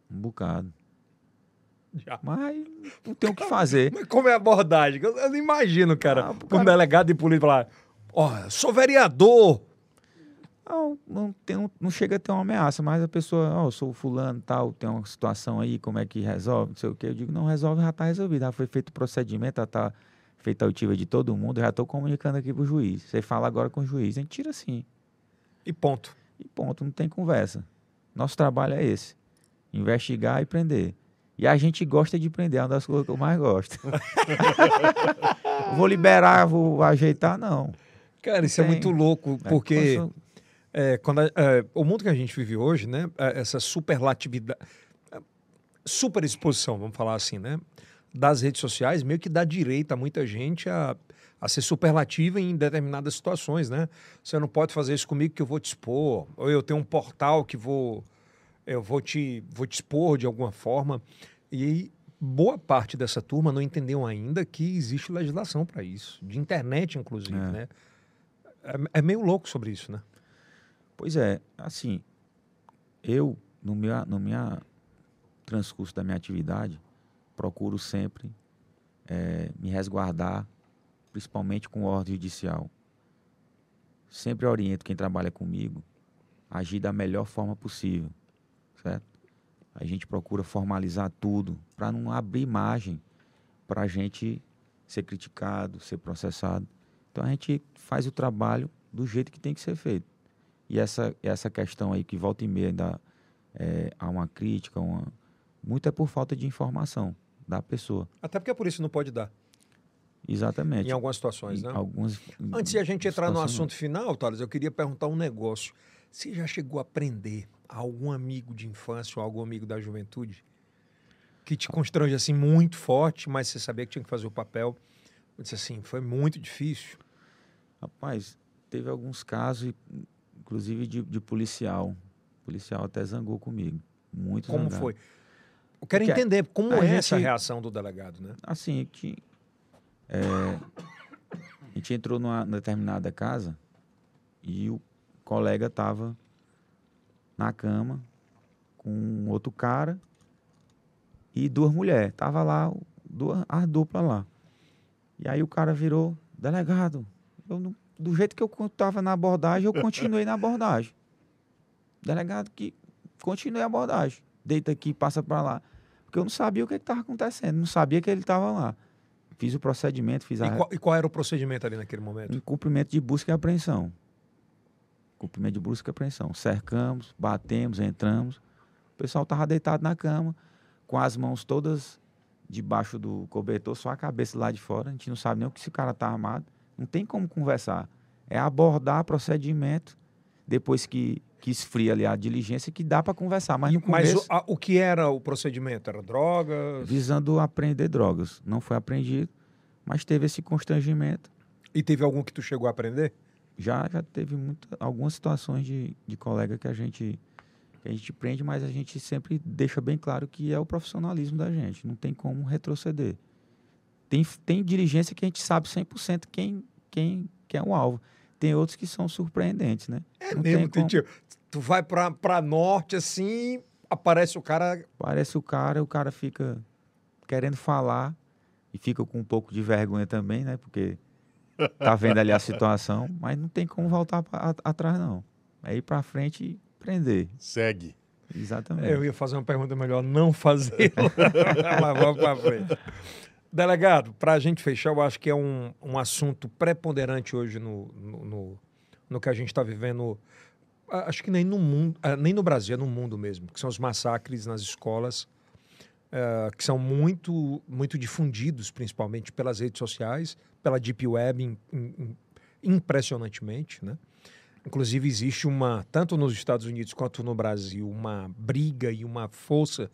Um bocado. Já. Mas não tem o que fazer. Mas como é a abordagem? Eu, eu não imagino, cara, ah, um delegado de polícia falar: Ó, oh, sou vereador. Não, não, tem, não, não chega a ter uma ameaça, mas a pessoa, ó, oh, sou fulano tal, tem uma situação aí, como é que resolve, não sei o quê. Eu digo, não resolve, já está resolvido, já foi feito o procedimento, já está feita a oitiva de todo mundo, já estou comunicando aqui pro juiz. Você fala agora com o juiz, a gente tira sim. E ponto. E ponto, não tem conversa. Nosso trabalho é esse, investigar e prender. E a gente gosta de prender, é uma das coisas que eu mais gosto. vou liberar, vou ajeitar, não. Cara, isso é muito louco, é, porque... É, é, quando a, é, o mundo que a gente vive hoje, né, é, essa superlatividade, superexposição, vamos falar assim, né, das redes sociais, meio que dá direito a muita gente a, a ser superlativa em determinadas situações, né? Você não pode fazer isso comigo que eu vou te expor, ou eu tenho um portal que vou eu vou te vou te expor de alguma forma. E boa parte dessa turma não entendeu ainda que existe legislação para isso, de internet inclusive, é. né? É, é meio louco sobre isso, né? Pois é, assim, eu, no meu, no minha transcurso da minha atividade, procuro sempre é, me resguardar, principalmente com ordem judicial. Sempre oriento quem trabalha comigo a agir da melhor forma possível, certo? A gente procura formalizar tudo para não abrir margem para a gente ser criticado, ser processado. Então a gente faz o trabalho do jeito que tem que ser feito. E essa, essa questão aí que volta e meia ainda é, há uma crítica, uma, muito é por falta de informação da pessoa. Até porque a polícia não pode dar. Exatamente. Em algumas situações, Em né? Algumas, Antes de a gente entrar no não. assunto final, Thales, eu queria perguntar um negócio. Você já chegou a aprender algum amigo de infância ou algum amigo da juventude que te constrange assim muito forte, mas você sabia que tinha que fazer o papel? Eu disse assim, foi muito difícil. Rapaz, teve alguns casos, inclusive de, de policial. O policial até zangou comigo. Muito Como zangado. foi? Eu quero Porque entender como é essa gente- reação do delegado, né? Assim, que é, a gente entrou numa determinada casa e o colega estava na cama com outro cara e duas mulheres. Tava lá, duas, as duplas lá. E aí o cara virou, delegado, eu não- do jeito que eu estava na abordagem, eu continuei na abordagem. Delegado que continue a abordagem. Deita aqui, passa para lá. Porque eu não sabia o que estava acontecendo, não sabia que ele estava lá. Fiz o procedimento, fiz E a, qual, e qual era o procedimento ali naquele momento? um cumprimento de busca e apreensão. Cumprimento de busca e apreensão. Cercamos, batemos, entramos. O pessoal estava deitado na cama, com as mãos todas debaixo do cobertor, só a cabeça lá de fora. A gente não sabe nem o que se o cara está armado. Não tem como conversar. É abordar procedimento, depois que, que esfria ali a diligência, que dá para conversar. Mas no Mas começo, o, a- o que era o procedimento? Era drogas? visando apreender drogas. Não foi apreendido, mas teve esse constrangimento. E teve algum que tu chegou a aprender? já já teve muita, algumas situações de, de colega que a gente que a gente prende, mas a gente sempre deixa bem claro que é o profissionalismo da gente, não tem como retroceder. Tem, tem diligência que a gente sabe 100% quem, quem, quem é o alvo. Tem outros que são surpreendentes, né? É Não mesmo, tem como. Titio. Tu vai pra, pra norte assim, aparece o cara. Parece o cara, o cara fica querendo falar e fica com um pouco de vergonha também, né? Porque tá vendo ali a situação, mas não tem como voltar pra, a- atrás, não. É ir pra frente e prender. Segue. Exatamente. Eu ia fazer uma pergunta melhor, não fazer. Mas vamos pra frente. Delegado, para a gente fechar, eu acho que é um, um assunto preponderante hoje no, no, no, no que a gente está vivendo. Acho que nem no mundo, nem no Brasil, é no mundo mesmo, que são os massacres nas escolas, ah, que são muito, muito difundidos, principalmente pelas redes sociais, pela Deep Web, im- im- impressionantemente, né? Inclusive, existe uma, tanto nos Estados Unidos quanto no Brasil, uma briga e uma força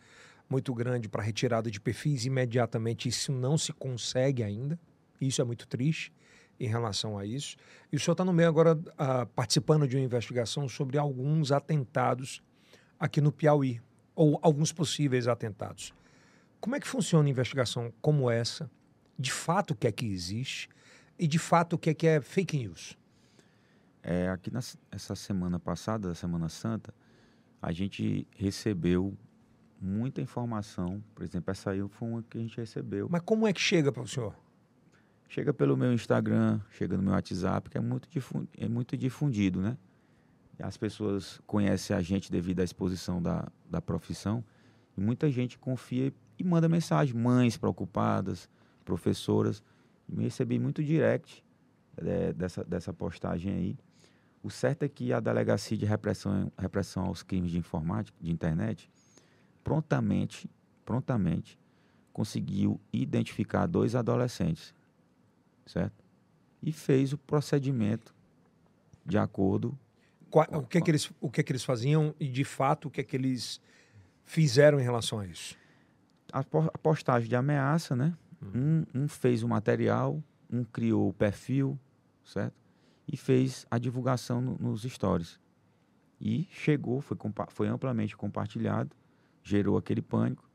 muito grande para retirada de perfis imediatamente. Isso não se consegue ainda. Isso é muito triste em relação a isso. E o senhor está no meio agora ah, participando de uma investigação sobre alguns atentados aqui no Piauí, ou alguns possíveis atentados. Como é que funciona uma investigação como essa? De fato, o que é que existe? E de fato, o que é que é fake news? É, aqui nas- essa semana passada, Semana Santa, a gente recebeu muita informação. Por exemplo, essa aí foi uma que a gente recebeu. Mas como é que chega para o senhor? Chega pelo meu Instagram, chega no meu WhatsApp, que é muito, difu- é muito difundido, né? As pessoas conhecem a gente devido à exposição da, da profissão. E muita gente confia e manda mensagem. Mães preocupadas, professoras. E me recebi muito direct eh, dessa, dessa postagem aí. O certo é que a Delegacia de Repressão, Repressão aos Crimes de Informática, de Internet, prontamente, prontamente, conseguiu identificar dois adolescentes, certo? E fez o procedimento de acordo. Qua- o, que é que eles, o que é que eles faziam e, de fato, o que é que eles fizeram em relação a isso? A po- a postagem de ameaça, né? Um, um fez o material, um criou o perfil, certo? E fez a divulgação no- nos stories. E chegou, foi, foi amplamente compartilhado, gerou aquele pânico.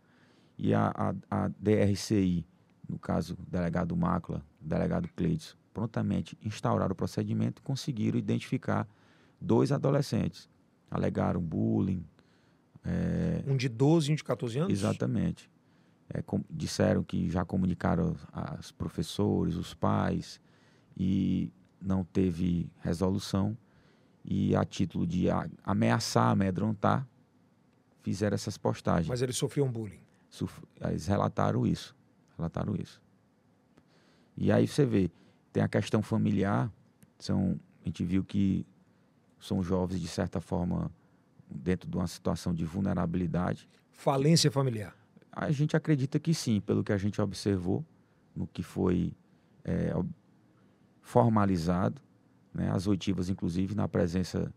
E a, a, a DRCI, no caso, o delegado Mácula, o delegado Cleides, prontamente instauraram o procedimento e conseguiram identificar dois adolescentes. Alegaram bullying, Um de 12 e um de 14 anos? Exatamente. É, com- disseram que já comunicaram aos professores, os pais, e não teve resolução. E a título de ameaçar, amedrontar, fizeram essas postagens. Mas eles sofriam bullying. Suf- Eles relataram isso. Relataram isso. E aí você vê, tem a questão familiar, são, a gente viu que são jovens, de certa forma, dentro de uma situação de vulnerabilidade. Falência familiar. A gente acredita que sim, pelo que a gente observou, no que foi é, formalizado, né, as oitivas, inclusive, na presença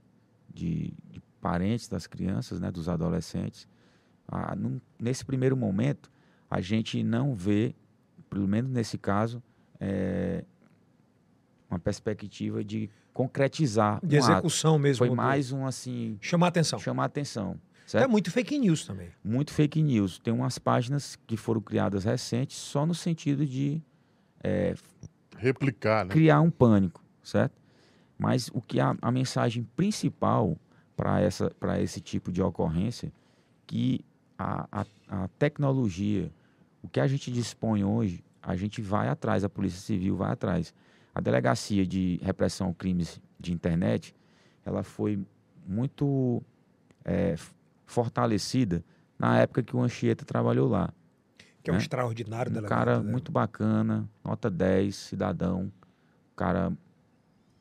de, de parentes das crianças, né, dos adolescentes. Ah, num, nesse primeiro momento, a gente não vê, pelo menos nesse caso, é, uma perspectiva de concretizar. De um execução ato. mesmo. Foi do- mais um assim. Chamar atenção. Chamar atenção. É Certo? muito fake news também. Muito fake news. Tem umas páginas que foram criadas recentes só no sentido de é, Replicar, né? criar um pânico, certo? Mas o que a, a mensagem principal para essa para esse tipo de ocorrência que a, a, a tecnologia, o que a gente dispõe hoje, a gente vai atrás, a Polícia Civil vai atrás. A Delegacia de Repressão a Crimes de Internet, ela foi muito é, fortalecida na época que o Anchieta trabalhou lá. Que é um né? extraordinário Um delegado, cara né? muito bacana, nota 10, cidadão, cara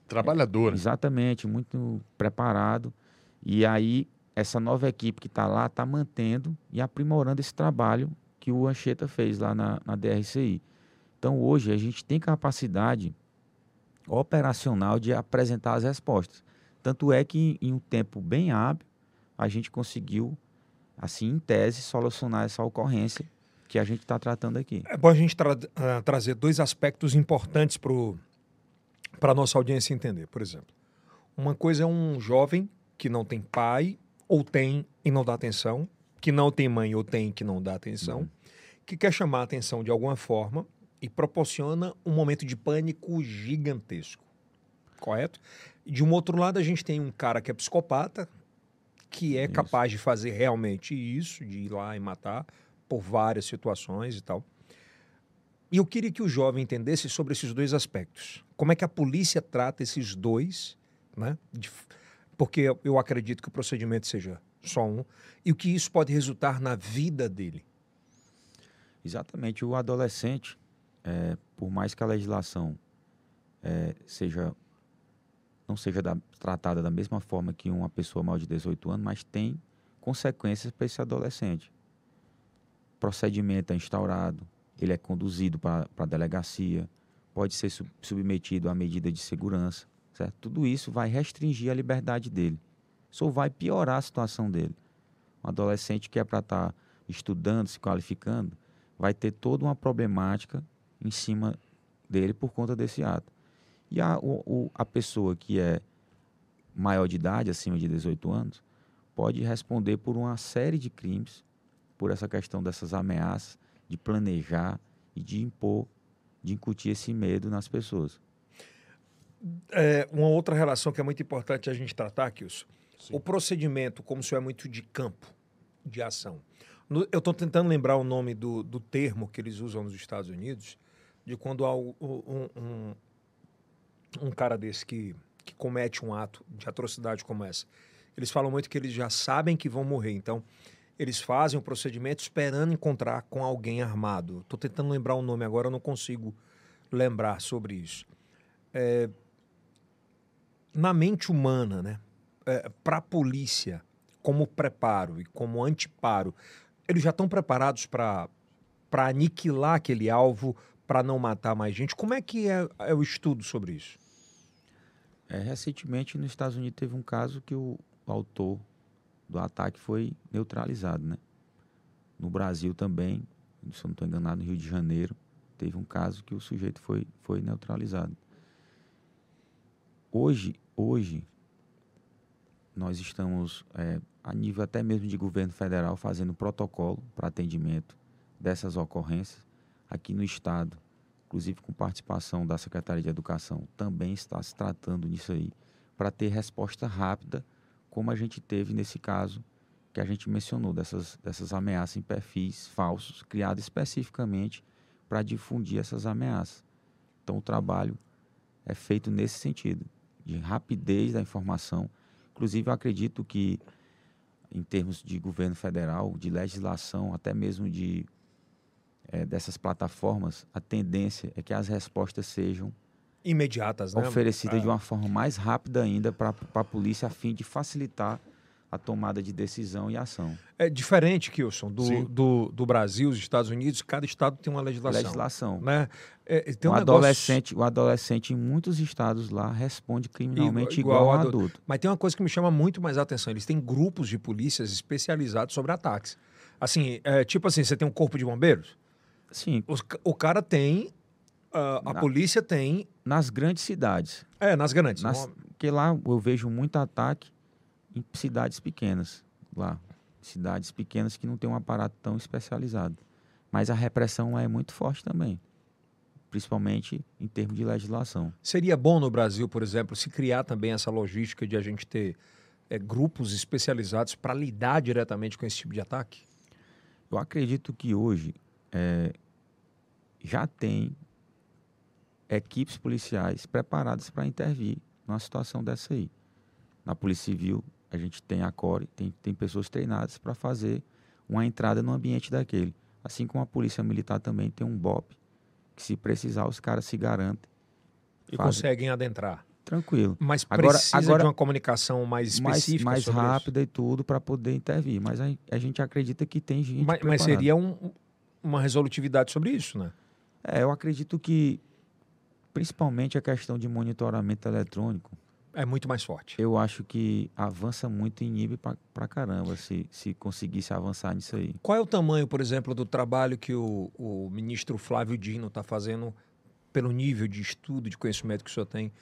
Trabalhador. Exatamente, muito preparado. E aí, essa nova equipe que está lá está mantendo e aprimorando esse trabalho que o Anchieta fez lá na, na DRCI. Então, hoje, a gente tem capacidade operacional de apresentar as respostas. Tanto é que, em um tempo bem hábil, a gente conseguiu, assim, em tese, solucionar essa ocorrência que a gente está tratando aqui. É bom a gente tra- ah, trazer dois aspectos importantes para a nossa audiência entender. Por exemplo, uma coisa é um jovem que não tem pai ou tem e não dá atenção, que não tem mãe ou tem que não dá atenção, que quer chamar a atenção de alguma forma e proporciona um momento de pânico gigantesco. Correto? De um outro lado, a gente tem um cara que é psicopata, que é Isso. capaz de fazer realmente isso, de ir lá e matar por várias situações e tal. E eu queria que o jovem entendesse sobre esses dois aspectos. Como é que a polícia trata esses dois, né? De porque eu- acredito que o procedimento seja só um, e o que isso pode resultar na vida dele. Exatamente. O adolescente, é, por mais que a legislação é, seja não seja da- tratada da mesma forma que uma pessoa maior de 18 anos, mas tem consequências para esse adolescente. Procedimento é instaurado, ele é conduzido para a delegacia, pode ser sub- submetido a medida de segurança, certo? Tudo isso vai restringir a liberdade dele. Isso vai piorar a situação dele. Um adolescente que é para estar estudando, se qualificando, vai ter toda uma problemática em cima dele por conta desse ato. E a, o- a pessoa que é maior de idade, acima de 18 anos, pode responder por uma série de crimes, por essa questão dessas ameaças, de planejar e de impor, de incutir esse medo nas pessoas. É, uma outra relação que é muito importante a gente tratar, Kilson. O procedimento, como senhor é muito de campo, de ação. No- eu estou tentando lembrar o nome do, do termo que eles usam nos Estados Unidos, de quando há um, um, um cara desse que, que comete um ato de atrocidade como essa. Eles falam muito que eles já sabem que vão morrer, então eles fazem o procedimento esperando encontrar com alguém armado. Estou tentando lembrar o nome agora, eu não consigo lembrar sobre isso. É, na mente humana, né? para a polícia, como preparo e como anteparo, eles já estão preparados para aniquilar aquele alvo, para não matar mais gente? Como é que é, é o estudo sobre isso? É, recentemente, nos Estados Unidos, teve um caso que o autor do ataque foi neutralizado, né? No Brasil também, se eu não estou enganado, no Rio de Janeiro, teve um caso que o sujeito foi, foi neutralizado. Hoje, hoje, nós estamos, é, a nível até mesmo de governo federal, fazendo protocolo para atendimento dessas ocorrências. Aqui no Estado, inclusive com participação da Secretaria de Educação, também está se tratando nisso aí, para ter resposta rápida, como a gente teve nesse caso que a gente mencionou, dessas, dessas ameaças em perfis falsos, criados especificamente para difundir essas ameaças. Então, o trabalho é feito nesse sentido, de rapidez da informação. Inclusive, eu acredito que, em termos de governo federal, de legislação, até mesmo de eh, dessas plataformas, a tendência é que as respostas sejam Imediatas, né? oferecidas É. de uma forma mais rápida ainda para a polícia, a fim de facilitar a tomada de decisão e ação. É diferente, Kilson, do, do, do, Brasil, os Estados Unidos, cada estado tem uma legislação. Legislação. Né? É, tem um o, negócio... adolescente, o adolescente em muitos estados lá responde criminalmente igual, igual ao adulto. adulto. Mas tem uma coisa que me chama muito mais a atenção: eles têm grupos de polícias especializados sobre ataques. Assim, é, tipo assim, você tem um corpo de bombeiros? Sim. Os, o cara tem. Uh, a Na, polícia tem. Nas grandes cidades. É, nas grandes. Nas, Porque lá eu vejo muito ataque em cidades pequenas. Lá. Cidades pequenas que não tem um aparato tão especializado. Mas a repressão lá é muito forte também. Principalmente em termos de legislação. Seria bom no Brasil, por exemplo, se criar também essa logística de a gente ter é, grupos especializados para lidar diretamente com esse tipo de ataque? Eu acredito que hoje é, já tem equipes policiais preparadas para intervir numa situação dessa aí. Na Polícia Civil, a gente tem a CORE, tem, tem pessoas treinadas para fazer uma entrada no ambiente daquele. Assim como a Polícia Militar também tem um BOP, que se precisar os caras se garantem. E fazem... conseguem adentrar. Tranquilo. Mas precisa agora, agora, de uma comunicação mais específica Mais, mais rápida isso. e tudo para poder intervir. Mas a, a, gente acredita que tem gente Mas, mas seria um, uma resolutividade sobre isso, né? É, eu acredito que principalmente a questão de monitoramento eletrônico é muito mais forte. Eu acho que avança muito e inibe pra, pra caramba se, se conseguisse avançar nisso aí. Qual é o tamanho, por exemplo, do trabalho que o, o ministro Flávio Dino está fazendo pelo nível de estudo, de conhecimento que o senhor tem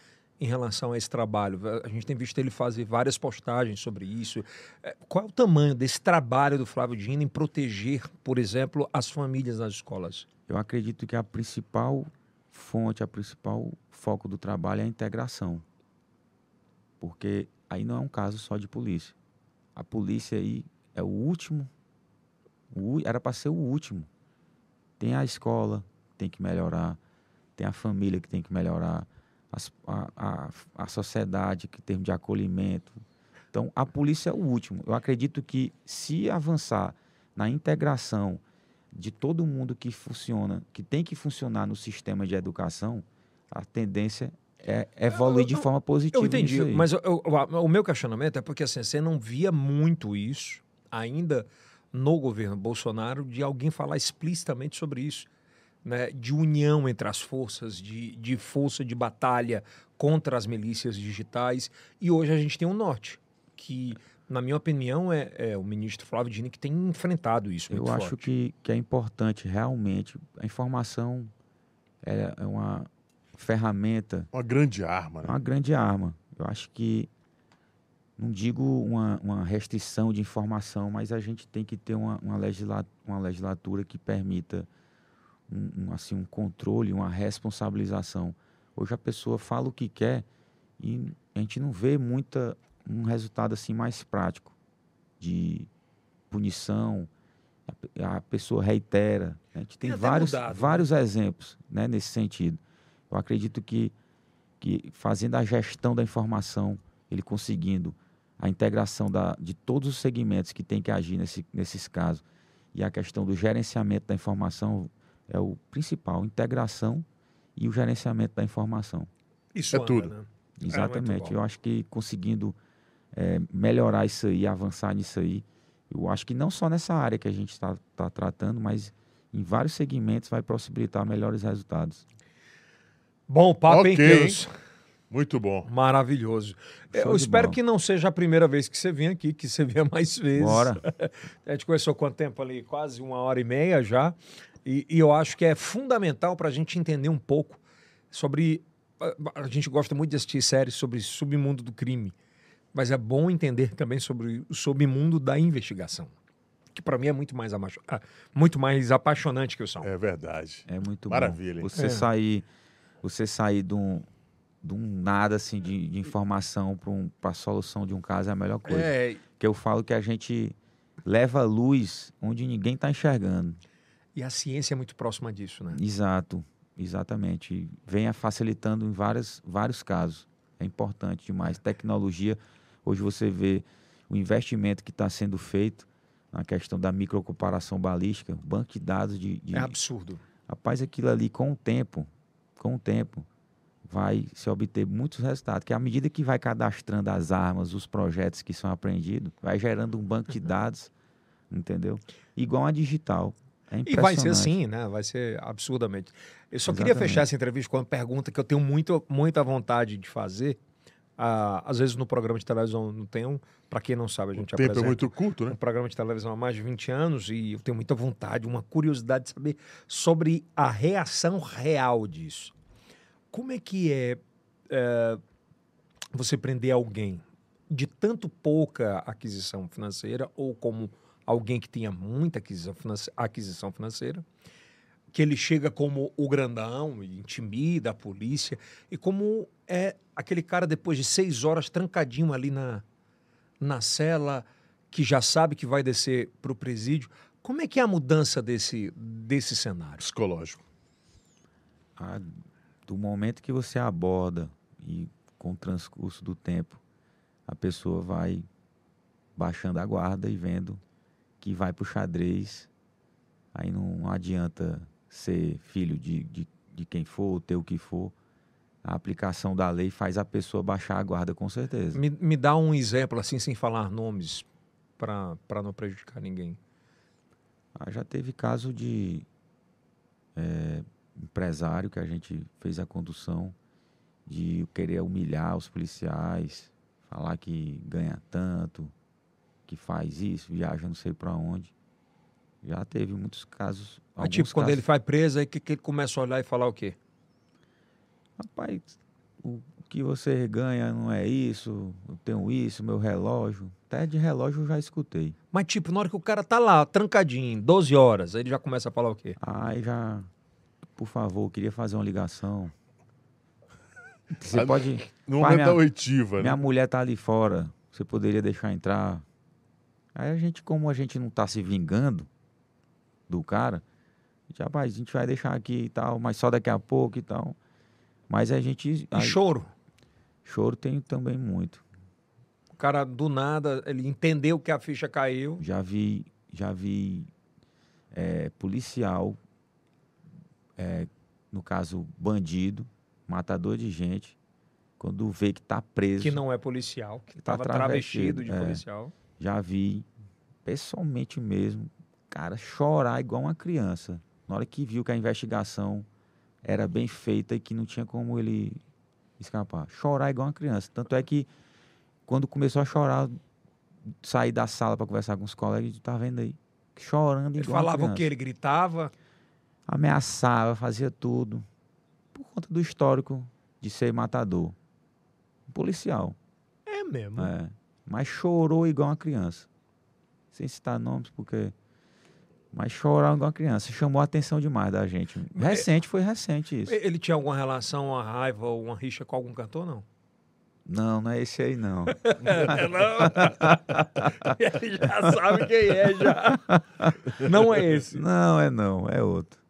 em relação a esse trabalho? A gente tem visto ele fazer várias postagens sobre isso. É, qual é o tamanho desse trabalho do Flávio Dino em proteger, por exemplo, as famílias nas escolas? Eu acredito que a principal fonte, a principal foco do trabalho é a integração. Porque aí não é um caso só de polícia. A polícia aí é o último, o, era para ser o último. Tem a escola, tem que melhorar, tem a família que tem que melhorar, a, a, a sociedade que tem de acolhimento. Então, a polícia é o último. Eu acredito que se avançar na integração de todo mundo que funciona, que tem que funcionar no sistema de educação, a tendência é evoluir de forma positiva. Eu entendi, mas eu, eu, o meu questionamento é porque assim, você não via muito isso ainda no governo Bolsonaro de alguém falar explicitamente sobre isso né, de união entre as forças, de, de força de batalha contra as milícias digitais. E hoje a gente tem um norte, que, na minha opinião, é, é o ministro Flávio Dini que tem enfrentado isso. Eu acho que, que é importante realmente. A informação é, é uma ferramenta. Uma grande arma. Né? Uma grande arma. Eu acho que não digo uma, uma, restrição de informação, mas a gente tem que ter uma, uma, legisla, uma legislatura que permita um, um, assim, um controle, uma responsabilização. Hoje a pessoa fala o que quer e a gente não vê muita, um resultado assim mais prático de punição. A, pessoa reitera. Né? A gente tem, tem vários, mudado, né? vários né? exemplos né, nesse sentido. Eu acredito que, que fazendo a gestão da informação, ele conseguindo a integração da, de todos os segmentos que tem que agir nesse, nesses casos e a questão do gerenciamento da informação é o principal, integração e o gerenciamento da informação. Isso é anda, tudo. Né? Exatamente. É eu acho que conseguindo é, melhorar isso aí, avançar nisso aí, eu acho que não só nessa área que a gente está tá tratando, mas em vários segmentos vai possibilitar melhores resultados. Bom papo, okay. hein, Keus? Muito bom. Maravilhoso. Show Eu espero bola. que não seja a primeira vez que você vem aqui, que você venha mais vezes. Bora. a gente conversou quanto tempo ali? Quase uma hora e meia já. E, e eu acho que é fundamental para a gente entender um pouco sobre. A, a gente gosta muito de assistir séries sobre submundo do crime, mas é bom entender também sobre o submundo da investigação. Que para mim é muito mais, ah, muito mais apaixonante que o som. É verdade. É muito Maravilha, bom. Você é. sair, você sair de um, de um nada assim de, de informação para um, a solução de um caso é a melhor coisa. É... Que eu falo que a gente leva luz onde ninguém está enxergando. E a ciência é muito próxima disso, né? Exato, exatamente. Venha facilitando em vários, vários casos. É importante demais. Tecnologia, hoje você vê o investimento que está sendo feito na questão da microcomparação balística, banco de dados de, de... É absurdo. Rapaz, aquilo ali com o tempo, com o tempo, vai se obter muitos resultados, que à medida que vai cadastrando as armas, os projetos que são apreendidos, vai gerando um banco de uhum. dados, entendeu? Igual a digital. É e vai ser assim, né? Vai ser absurdamente. Eu só Exatamente. queria fechar essa entrevista com uma pergunta que eu tenho muito, muita vontade de fazer. Ah, às vezes no programa de televisão não tem um, para quem não sabe, a gente o tempo é muito curto, né? Um programa de televisão há mais de 20 anos e eu tenho muita vontade, uma curiosidade de saber sobre a reação real disso. Como é que é, é você prender alguém de tanto pouca aquisição financeira ou como alguém que tenha muita aquisição, aquisição financeira, que ele chega como o grandão intimida a polícia, e como é aquele cara depois de seis horas trancadinho ali na, na cela, que já sabe que vai descer para o presídio. Como é que é a mudança desse, desse cenário? Psicológico. Ah, do momento que você aborda e com o transcurso do tempo, a pessoa vai baixando a guarda e vendo que vai para o xadrez. Aí não adianta ser filho de, de, de quem for, ter o que for. A aplicação da lei faz a pessoa baixar a guarda, com certeza. Me, me dá um exemplo, assim, sem falar nomes, para não prejudicar ninguém. Ah, já teve caso de é, empresário que a gente fez a condução de querer humilhar os policiais, falar que ganha tanto, que faz isso, viaja não sei para onde. Já teve muitos casos. Mas tipo, casos... quando ele vai preso, aí que, que ele começa a olhar e falar o quê? Rapaz, o que você ganha não é isso, eu tenho isso, meu relógio. Até de relógio eu já escutei. Mas, tipo, na hora que o cara tá lá, trancadinho, 12 horas, aí ele já começa a falar o quê? Aí já por favor, queria fazer uma ligação. Você ah, pode. No momento minha, da oitiva, né? Minha mulher tá ali fora. Você poderia deixar entrar. Aí a gente, como a gente não tá se vingando do cara, a gente, rapaz, a gente vai deixar aqui e tal, mas só daqui a pouco e tal. Mas a gente. E choro? Choro tem também muito. O cara, do nada, ele entendeu que a ficha caiu. Já vi, já vi é, policial é, no caso, bandido, matador de gente, quando vê que está preso. Que não é policial, que estava tá travestido de é, policial. Já vi, pessoalmente mesmo, cara chorar igual uma criança. Na hora que viu que a investigação era bem feita e que não tinha como ele escapar. Chorar igual uma criança. Tanto é que, quando começou a chorar, sair da sala para conversar com os colegas, tá vendo aí? Chorando igual Ele falava o que ele gritava? ameaçava, fazia tudo. Por conta do histórico de ser matador. policial. É mesmo? É. Mas chorou igual uma criança. Sem citar nomes, porque. Mas chorou igual uma criança. Chamou a atenção demais da gente. Recente, foi recente isso. Ele tinha alguma relação, uma raiva ou uma rixa com algum cantor, não? Não, não é esse aí, não. É, não. Ele já sabe quem é, já. Não é esse. Não, é não, é outro.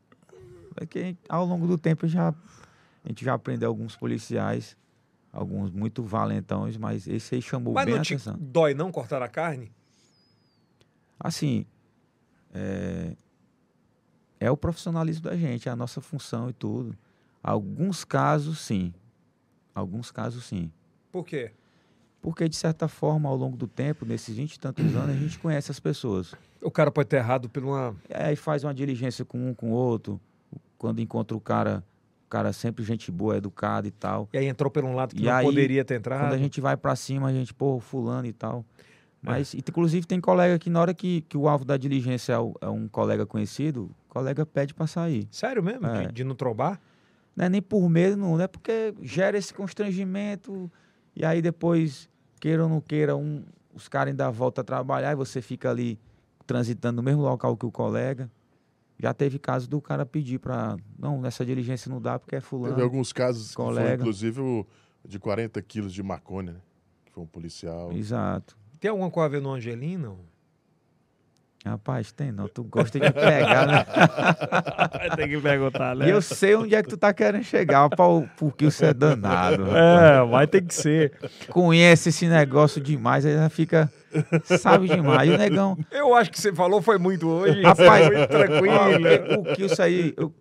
É que ao longo do tempo já, a gente já aprendeu alguns policiais, alguns muito valentões, mas esse aí chamou mas bem a atenção. Mas dói não cortar a carne? Assim, é, é o profissionalismo da gente, é a nossa função e tudo. Alguns casos, sim. Alguns casos, sim. Por quê? Porque, de certa forma, ao longo do tempo, nesses 20 e tantos anos, a gente conhece as pessoas. O cara pode ter errado por uma. É, e faz uma diligência com um, com o outro quando encontra o cara, o cara sempre gente boa, educado e tal. E aí entrou por um lado que e não aí, poderia ter entrado. Quando a gente vai para cima, a gente, pô, fulano e tal. Mas, é. inclusive, tem colega que na hora que, que o alvo da diligência é, o, é um colega conhecido, o colega pede para sair. Sério mesmo? É. De, de, não trombar? Não é nem por medo, não. É porque gera esse constrangimento e aí depois, queira ou não queira, um, os caras ainda voltam a trabalhar e você fica ali transitando no mesmo local que o colega. Já teve caso do cara pedir para. Não, nessa diligência não dá porque é fulano. Teve alguns casos, colega. Foi, inclusive, o de 40 quilos de maconha, né? Que foi um policial. Exato. Tem alguma coisa a ver no Angelino? Rapaz, tem não. Tu gosta de pegar, né? tem que perguntar, né? E eu sei onde é que tu tá querendo chegar, porque você é danado. É, vai ter que ser. Conhece esse negócio demais, aí já fica. Sabe demais. E o negão. Eu acho que você falou foi muito hoje. Rapaz, muito tranquilo. O que isso aí. Eu,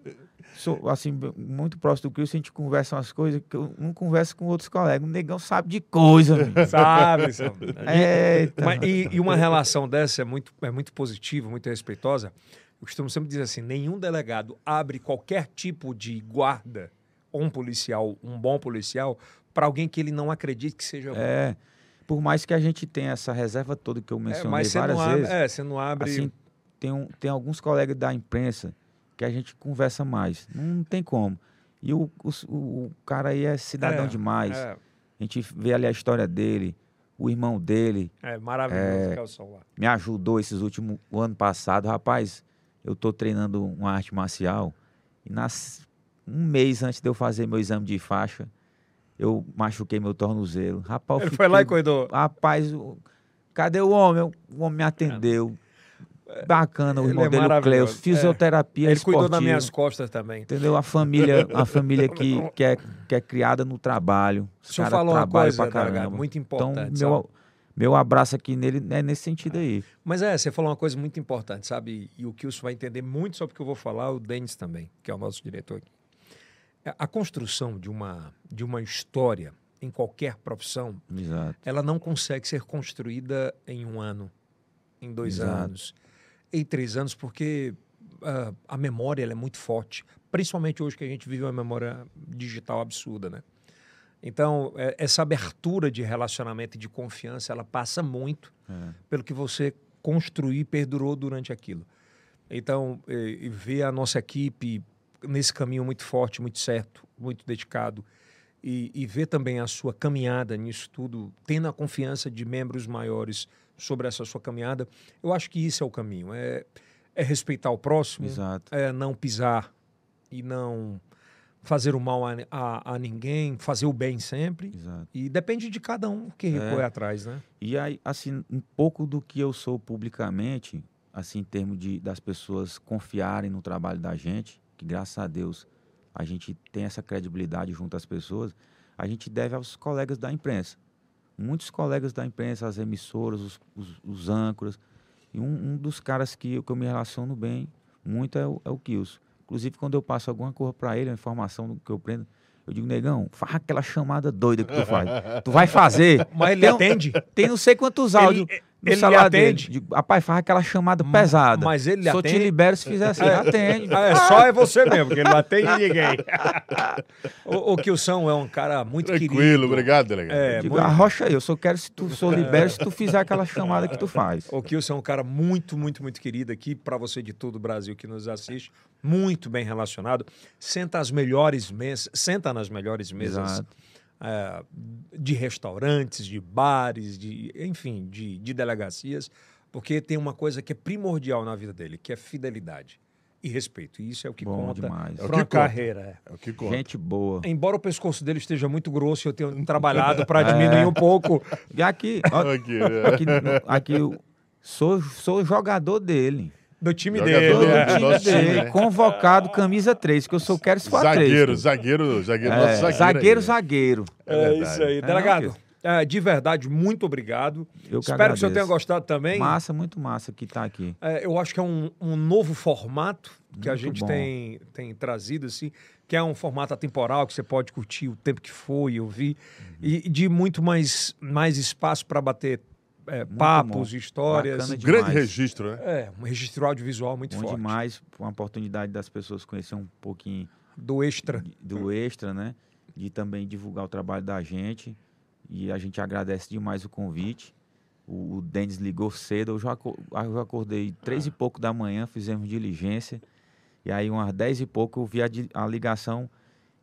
sou, assim, muito próximo do Cristo, a gente conversa umas coisas que eu não converso com outros colegas. O negão sabe de coisa, Sabe, sabe. Eita. Mas, e, e uma relação dessa é muito, é muito positiva, muito respeitosa. Eu costumo sempre dizer assim: nenhum delegado abre qualquer tipo de guarda ou um policial, um bom policial, para alguém que ele não acredite que seja. É. Por mais que a gente tenha essa reserva toda que eu É, mencionei mas você várias não abre, vezes, é, você não abre. assim, tem, um, tem alguns colegas da imprensa que a gente conversa mais. Não, tem como. E o, o, o cara aí é cidadão É, demais. é, A gente vê ali a história dele, o irmão dele, é maravilhoso É. Calção lá. me ajudou esses últimos o ano passado, rapaz. Eu tô treinando uma arte marcial e nas, um mês antes de eu fazer meu exame de faixa, eu machuquei meu tornozelo. Rapaz, Ele foi lá e fiquei- cuidou. Rapaz, cadê o homem? O homem me atendeu. Bacana, o irmão é dele, o maravilhoso. Cleus. Fisioterapia Ele cuidou das esportiva, minhas costas também. Entendeu? A família, a família que, que, é, que é criada no trabalho. Os O caras falou uma trabalham pra caramba. muito Então, importante. sabe? meu, meu abraço aqui nele é nesse sentido aí. Mas é, você falou uma coisa muito importante, sabe? E o Kilson vai entender muito sobre o que eu vou falar, o Denis também, que é o nosso diretor aqui. É, A construção de uma, de uma história em qualquer profissão, Exato. ela não consegue ser construída em um ano, em dois Exato. anos, em três anos, porque ah, a memória ela é muito forte, principalmente hoje que a gente vive uma memória digital absurda, né? Então, é, essa abertura de relacionamento e de confiança, ela passa muito É. pelo que você construiu e perdurou durante aquilo. Então, e ver a nossa equipe nesse caminho muito forte, muito certo, muito dedicado, e, e ver também a sua caminhada nisso tudo, tendo a confiança de membros maiores sobre essa sua caminhada, eu acho que isso é o caminho. É, é respeitar o próximo, Exato. é não pisar e não fazer o mal a, a, a ninguém, fazer o bem sempre. Exato. E depende de cada um que recorre atrás, né? E aí, assim, um pouco do que eu sou publicamente, assim, em termos de das pessoas confiarem no trabalho da gente, que graças a Deus a gente tem essa credibilidade junto às pessoas, a gente deve aos colegas da imprensa. Muitos colegas da imprensa, as emissoras, os, os, os âncoras. E um, um dos caras que, eu- que eu me relaciono bem muito é o, é o Kilson. Inclusive, quando eu passo alguma coisa para ele, a informação que eu prendo, eu digo, negão, faz aquela chamada doida que tu faz. tu vai fazer. Mas ele Tem atende. Tem não sei quantos áudios Ele- no ele celular atende? dele. Digo, rapaz, faz aquela chamada pesada. Mas ele Só te atende? libero se fizer assim. Atende. Ah, é só é você mesmo, porque ele não atende ninguém. o, o Kilson é um cara muito Tranquilo, querido. obrigado, delegado. É, Digo, muito- arrocha aí, eu só quero se tu sou libero se tu fizer aquela chamada que tu faz. O Kilson é um cara muito, muito, muito querido aqui para você de todo o Brasil que nos assiste, muito bem relacionado. Senta as melhores mesas, senta nas melhores mesas Exato. Eh, de restaurantes, de bares, de, enfim, de, de delegacias, porque tem uma coisa que é primordial na vida dele, que é fidelidade e respeito. E isso é o que Bom conta demais. para É o uma que conta. carreira. é. É o que conta. Gente boa. Embora o pescoço dele esteja muito grosso, eu tenho trabalhado para diminuir um pouco. E aqui, ó, Aqui, né? aqui, aqui sou, sou jogador dele. Do time Jogador dele. Do É, é. time nosso time, dele. né? Convocado, camisa 3, que eu sou quero se for Zagueiro, 3. zagueiro, zagueiro, É, zagueiro. zagueiro, aí. zagueiro. É É isso aí. É, Delegado, é, de verdade, muito obrigado. Eu que Espero que o senhor tenha gostado também. Massa, muito massa que tá aqui. É, eu acho que é um, um novo formato que a Muito gente bom. tem, tem trazido, assim, que é um formato atemporal, que você pode curtir o tempo que for e ouvir, Uhum. e de muito mais, mais espaço para bater é, papos, bom. histórias. Um grande registro, né? É, um registro audiovisual muito Bom forte. demais, uma oportunidade das pessoas conhecer um pouquinho Do extra. do extra, né? De também divulgar o trabalho da gente. E a gente agradece demais o convite. O, o Denis ligou cedo, eu já, aco- eu já acordei três e pouco da manhã, fizemos diligência. E aí, umas dez e pouco, eu vi a, a ligação.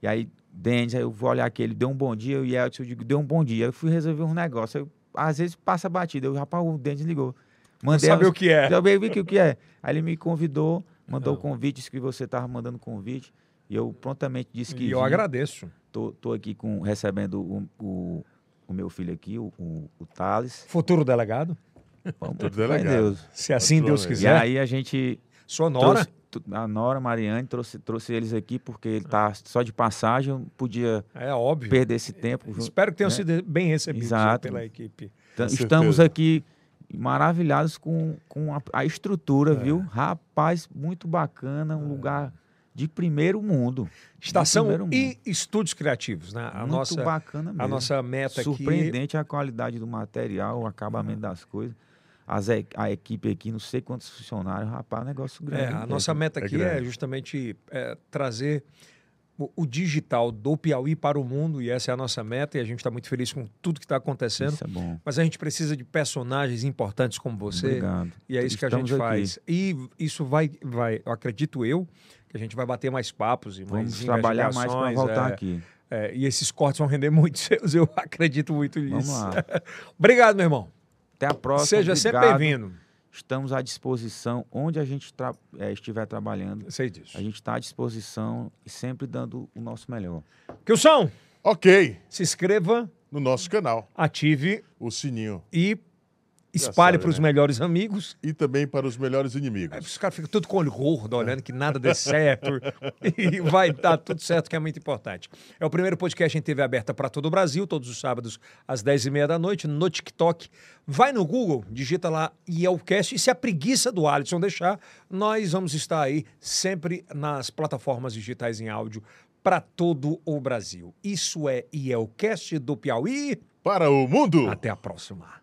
E aí, Denis, aí eu vou olhar aqui, ele deu um bom dia, eu e Elton, eu digo, deu um bom dia. Eu fui resolver um negócio. Eu, às vezes passa batida. Eu, rapaz, o Denis ligou. Mandei sabe o que é. que o que é. Aí ele me convidou, mandou o Não. convite, disse que você estava mandando convite. E eu prontamente disse que E eu vim. agradeço. Tô, tô aqui com, recebendo o, o, o meu filho aqui, o, o, o Thales. Futuro delegado, Vamos, Futuro delegado. Deus. se assim Deus Naturalmente. E quiser. aí a gente Sua nora. trouxe a Nora, Mariane, trouxe, trouxe eles aqui porque ele tá só de passagem, eu não podia É óbvio. perder esse tempo. junto, Espero que tenham né? sido bem recebidos Exato. pela equipe. Então, Estamos aqui maravilhados com, com a, a estrutura, É. viu? Rapaz, muito bacana, um lugar de primeiro mundo. Estação primeiro mundo. e estúdios criativos, né? A Muito nossa, bacana mesmo. a nossa meta aqui. Surpreendente a qualidade do material, o acabamento das coisas. As, a equipe aqui, não sei quantos funcionários, rapaz, negócio grande. É, a nossa meta É aqui é, grande. justamente é, trazer o, o digital do Piauí para o mundo, e essa é a nossa meta, e a gente está muito feliz com tudo que está acontecendo. Isso é bom. Mas a gente precisa de personagens importantes como você, Obrigado. e é isso que a Estamos gente aqui. faz. E isso vai, vai, eu acredito eu, que a gente vai bater mais papos e mais Vamos trabalhar mais para voltar é, aqui. é, e esses cortes vão render muito seus, eu acredito muito nisso. Vamos lá. Obrigado, meu irmão. Até a próxima. Seja sempre obrigado. bem-vindo. Estamos à disposição, onde a gente tra- eh, estiver trabalhando. Sei disso. A gente está à disposição e sempre dando o nosso melhor. Kilson, Ok, se inscreva, no nosso canal, ative o sininho. e espalhe sabe, para os né? melhores amigos. E também para os melhores Aí inimigos. os caras ficam tudo com olho gordo, olhando que nada dê certo. e vai dar tudo certo, que é muito importante. É o primeiro podcast em TV aberta para todo o Brasil, todos os sábados às 10h30 da noite, no TikTok. Vai no Google, digita lá IELCast. E se a preguiça do Alisson deixar, nós vamos estar aí sempre nas plataformas digitais em áudio para todo o Brasil. Isso é IELCast do Piauí. Para o mundo! Até a próxima.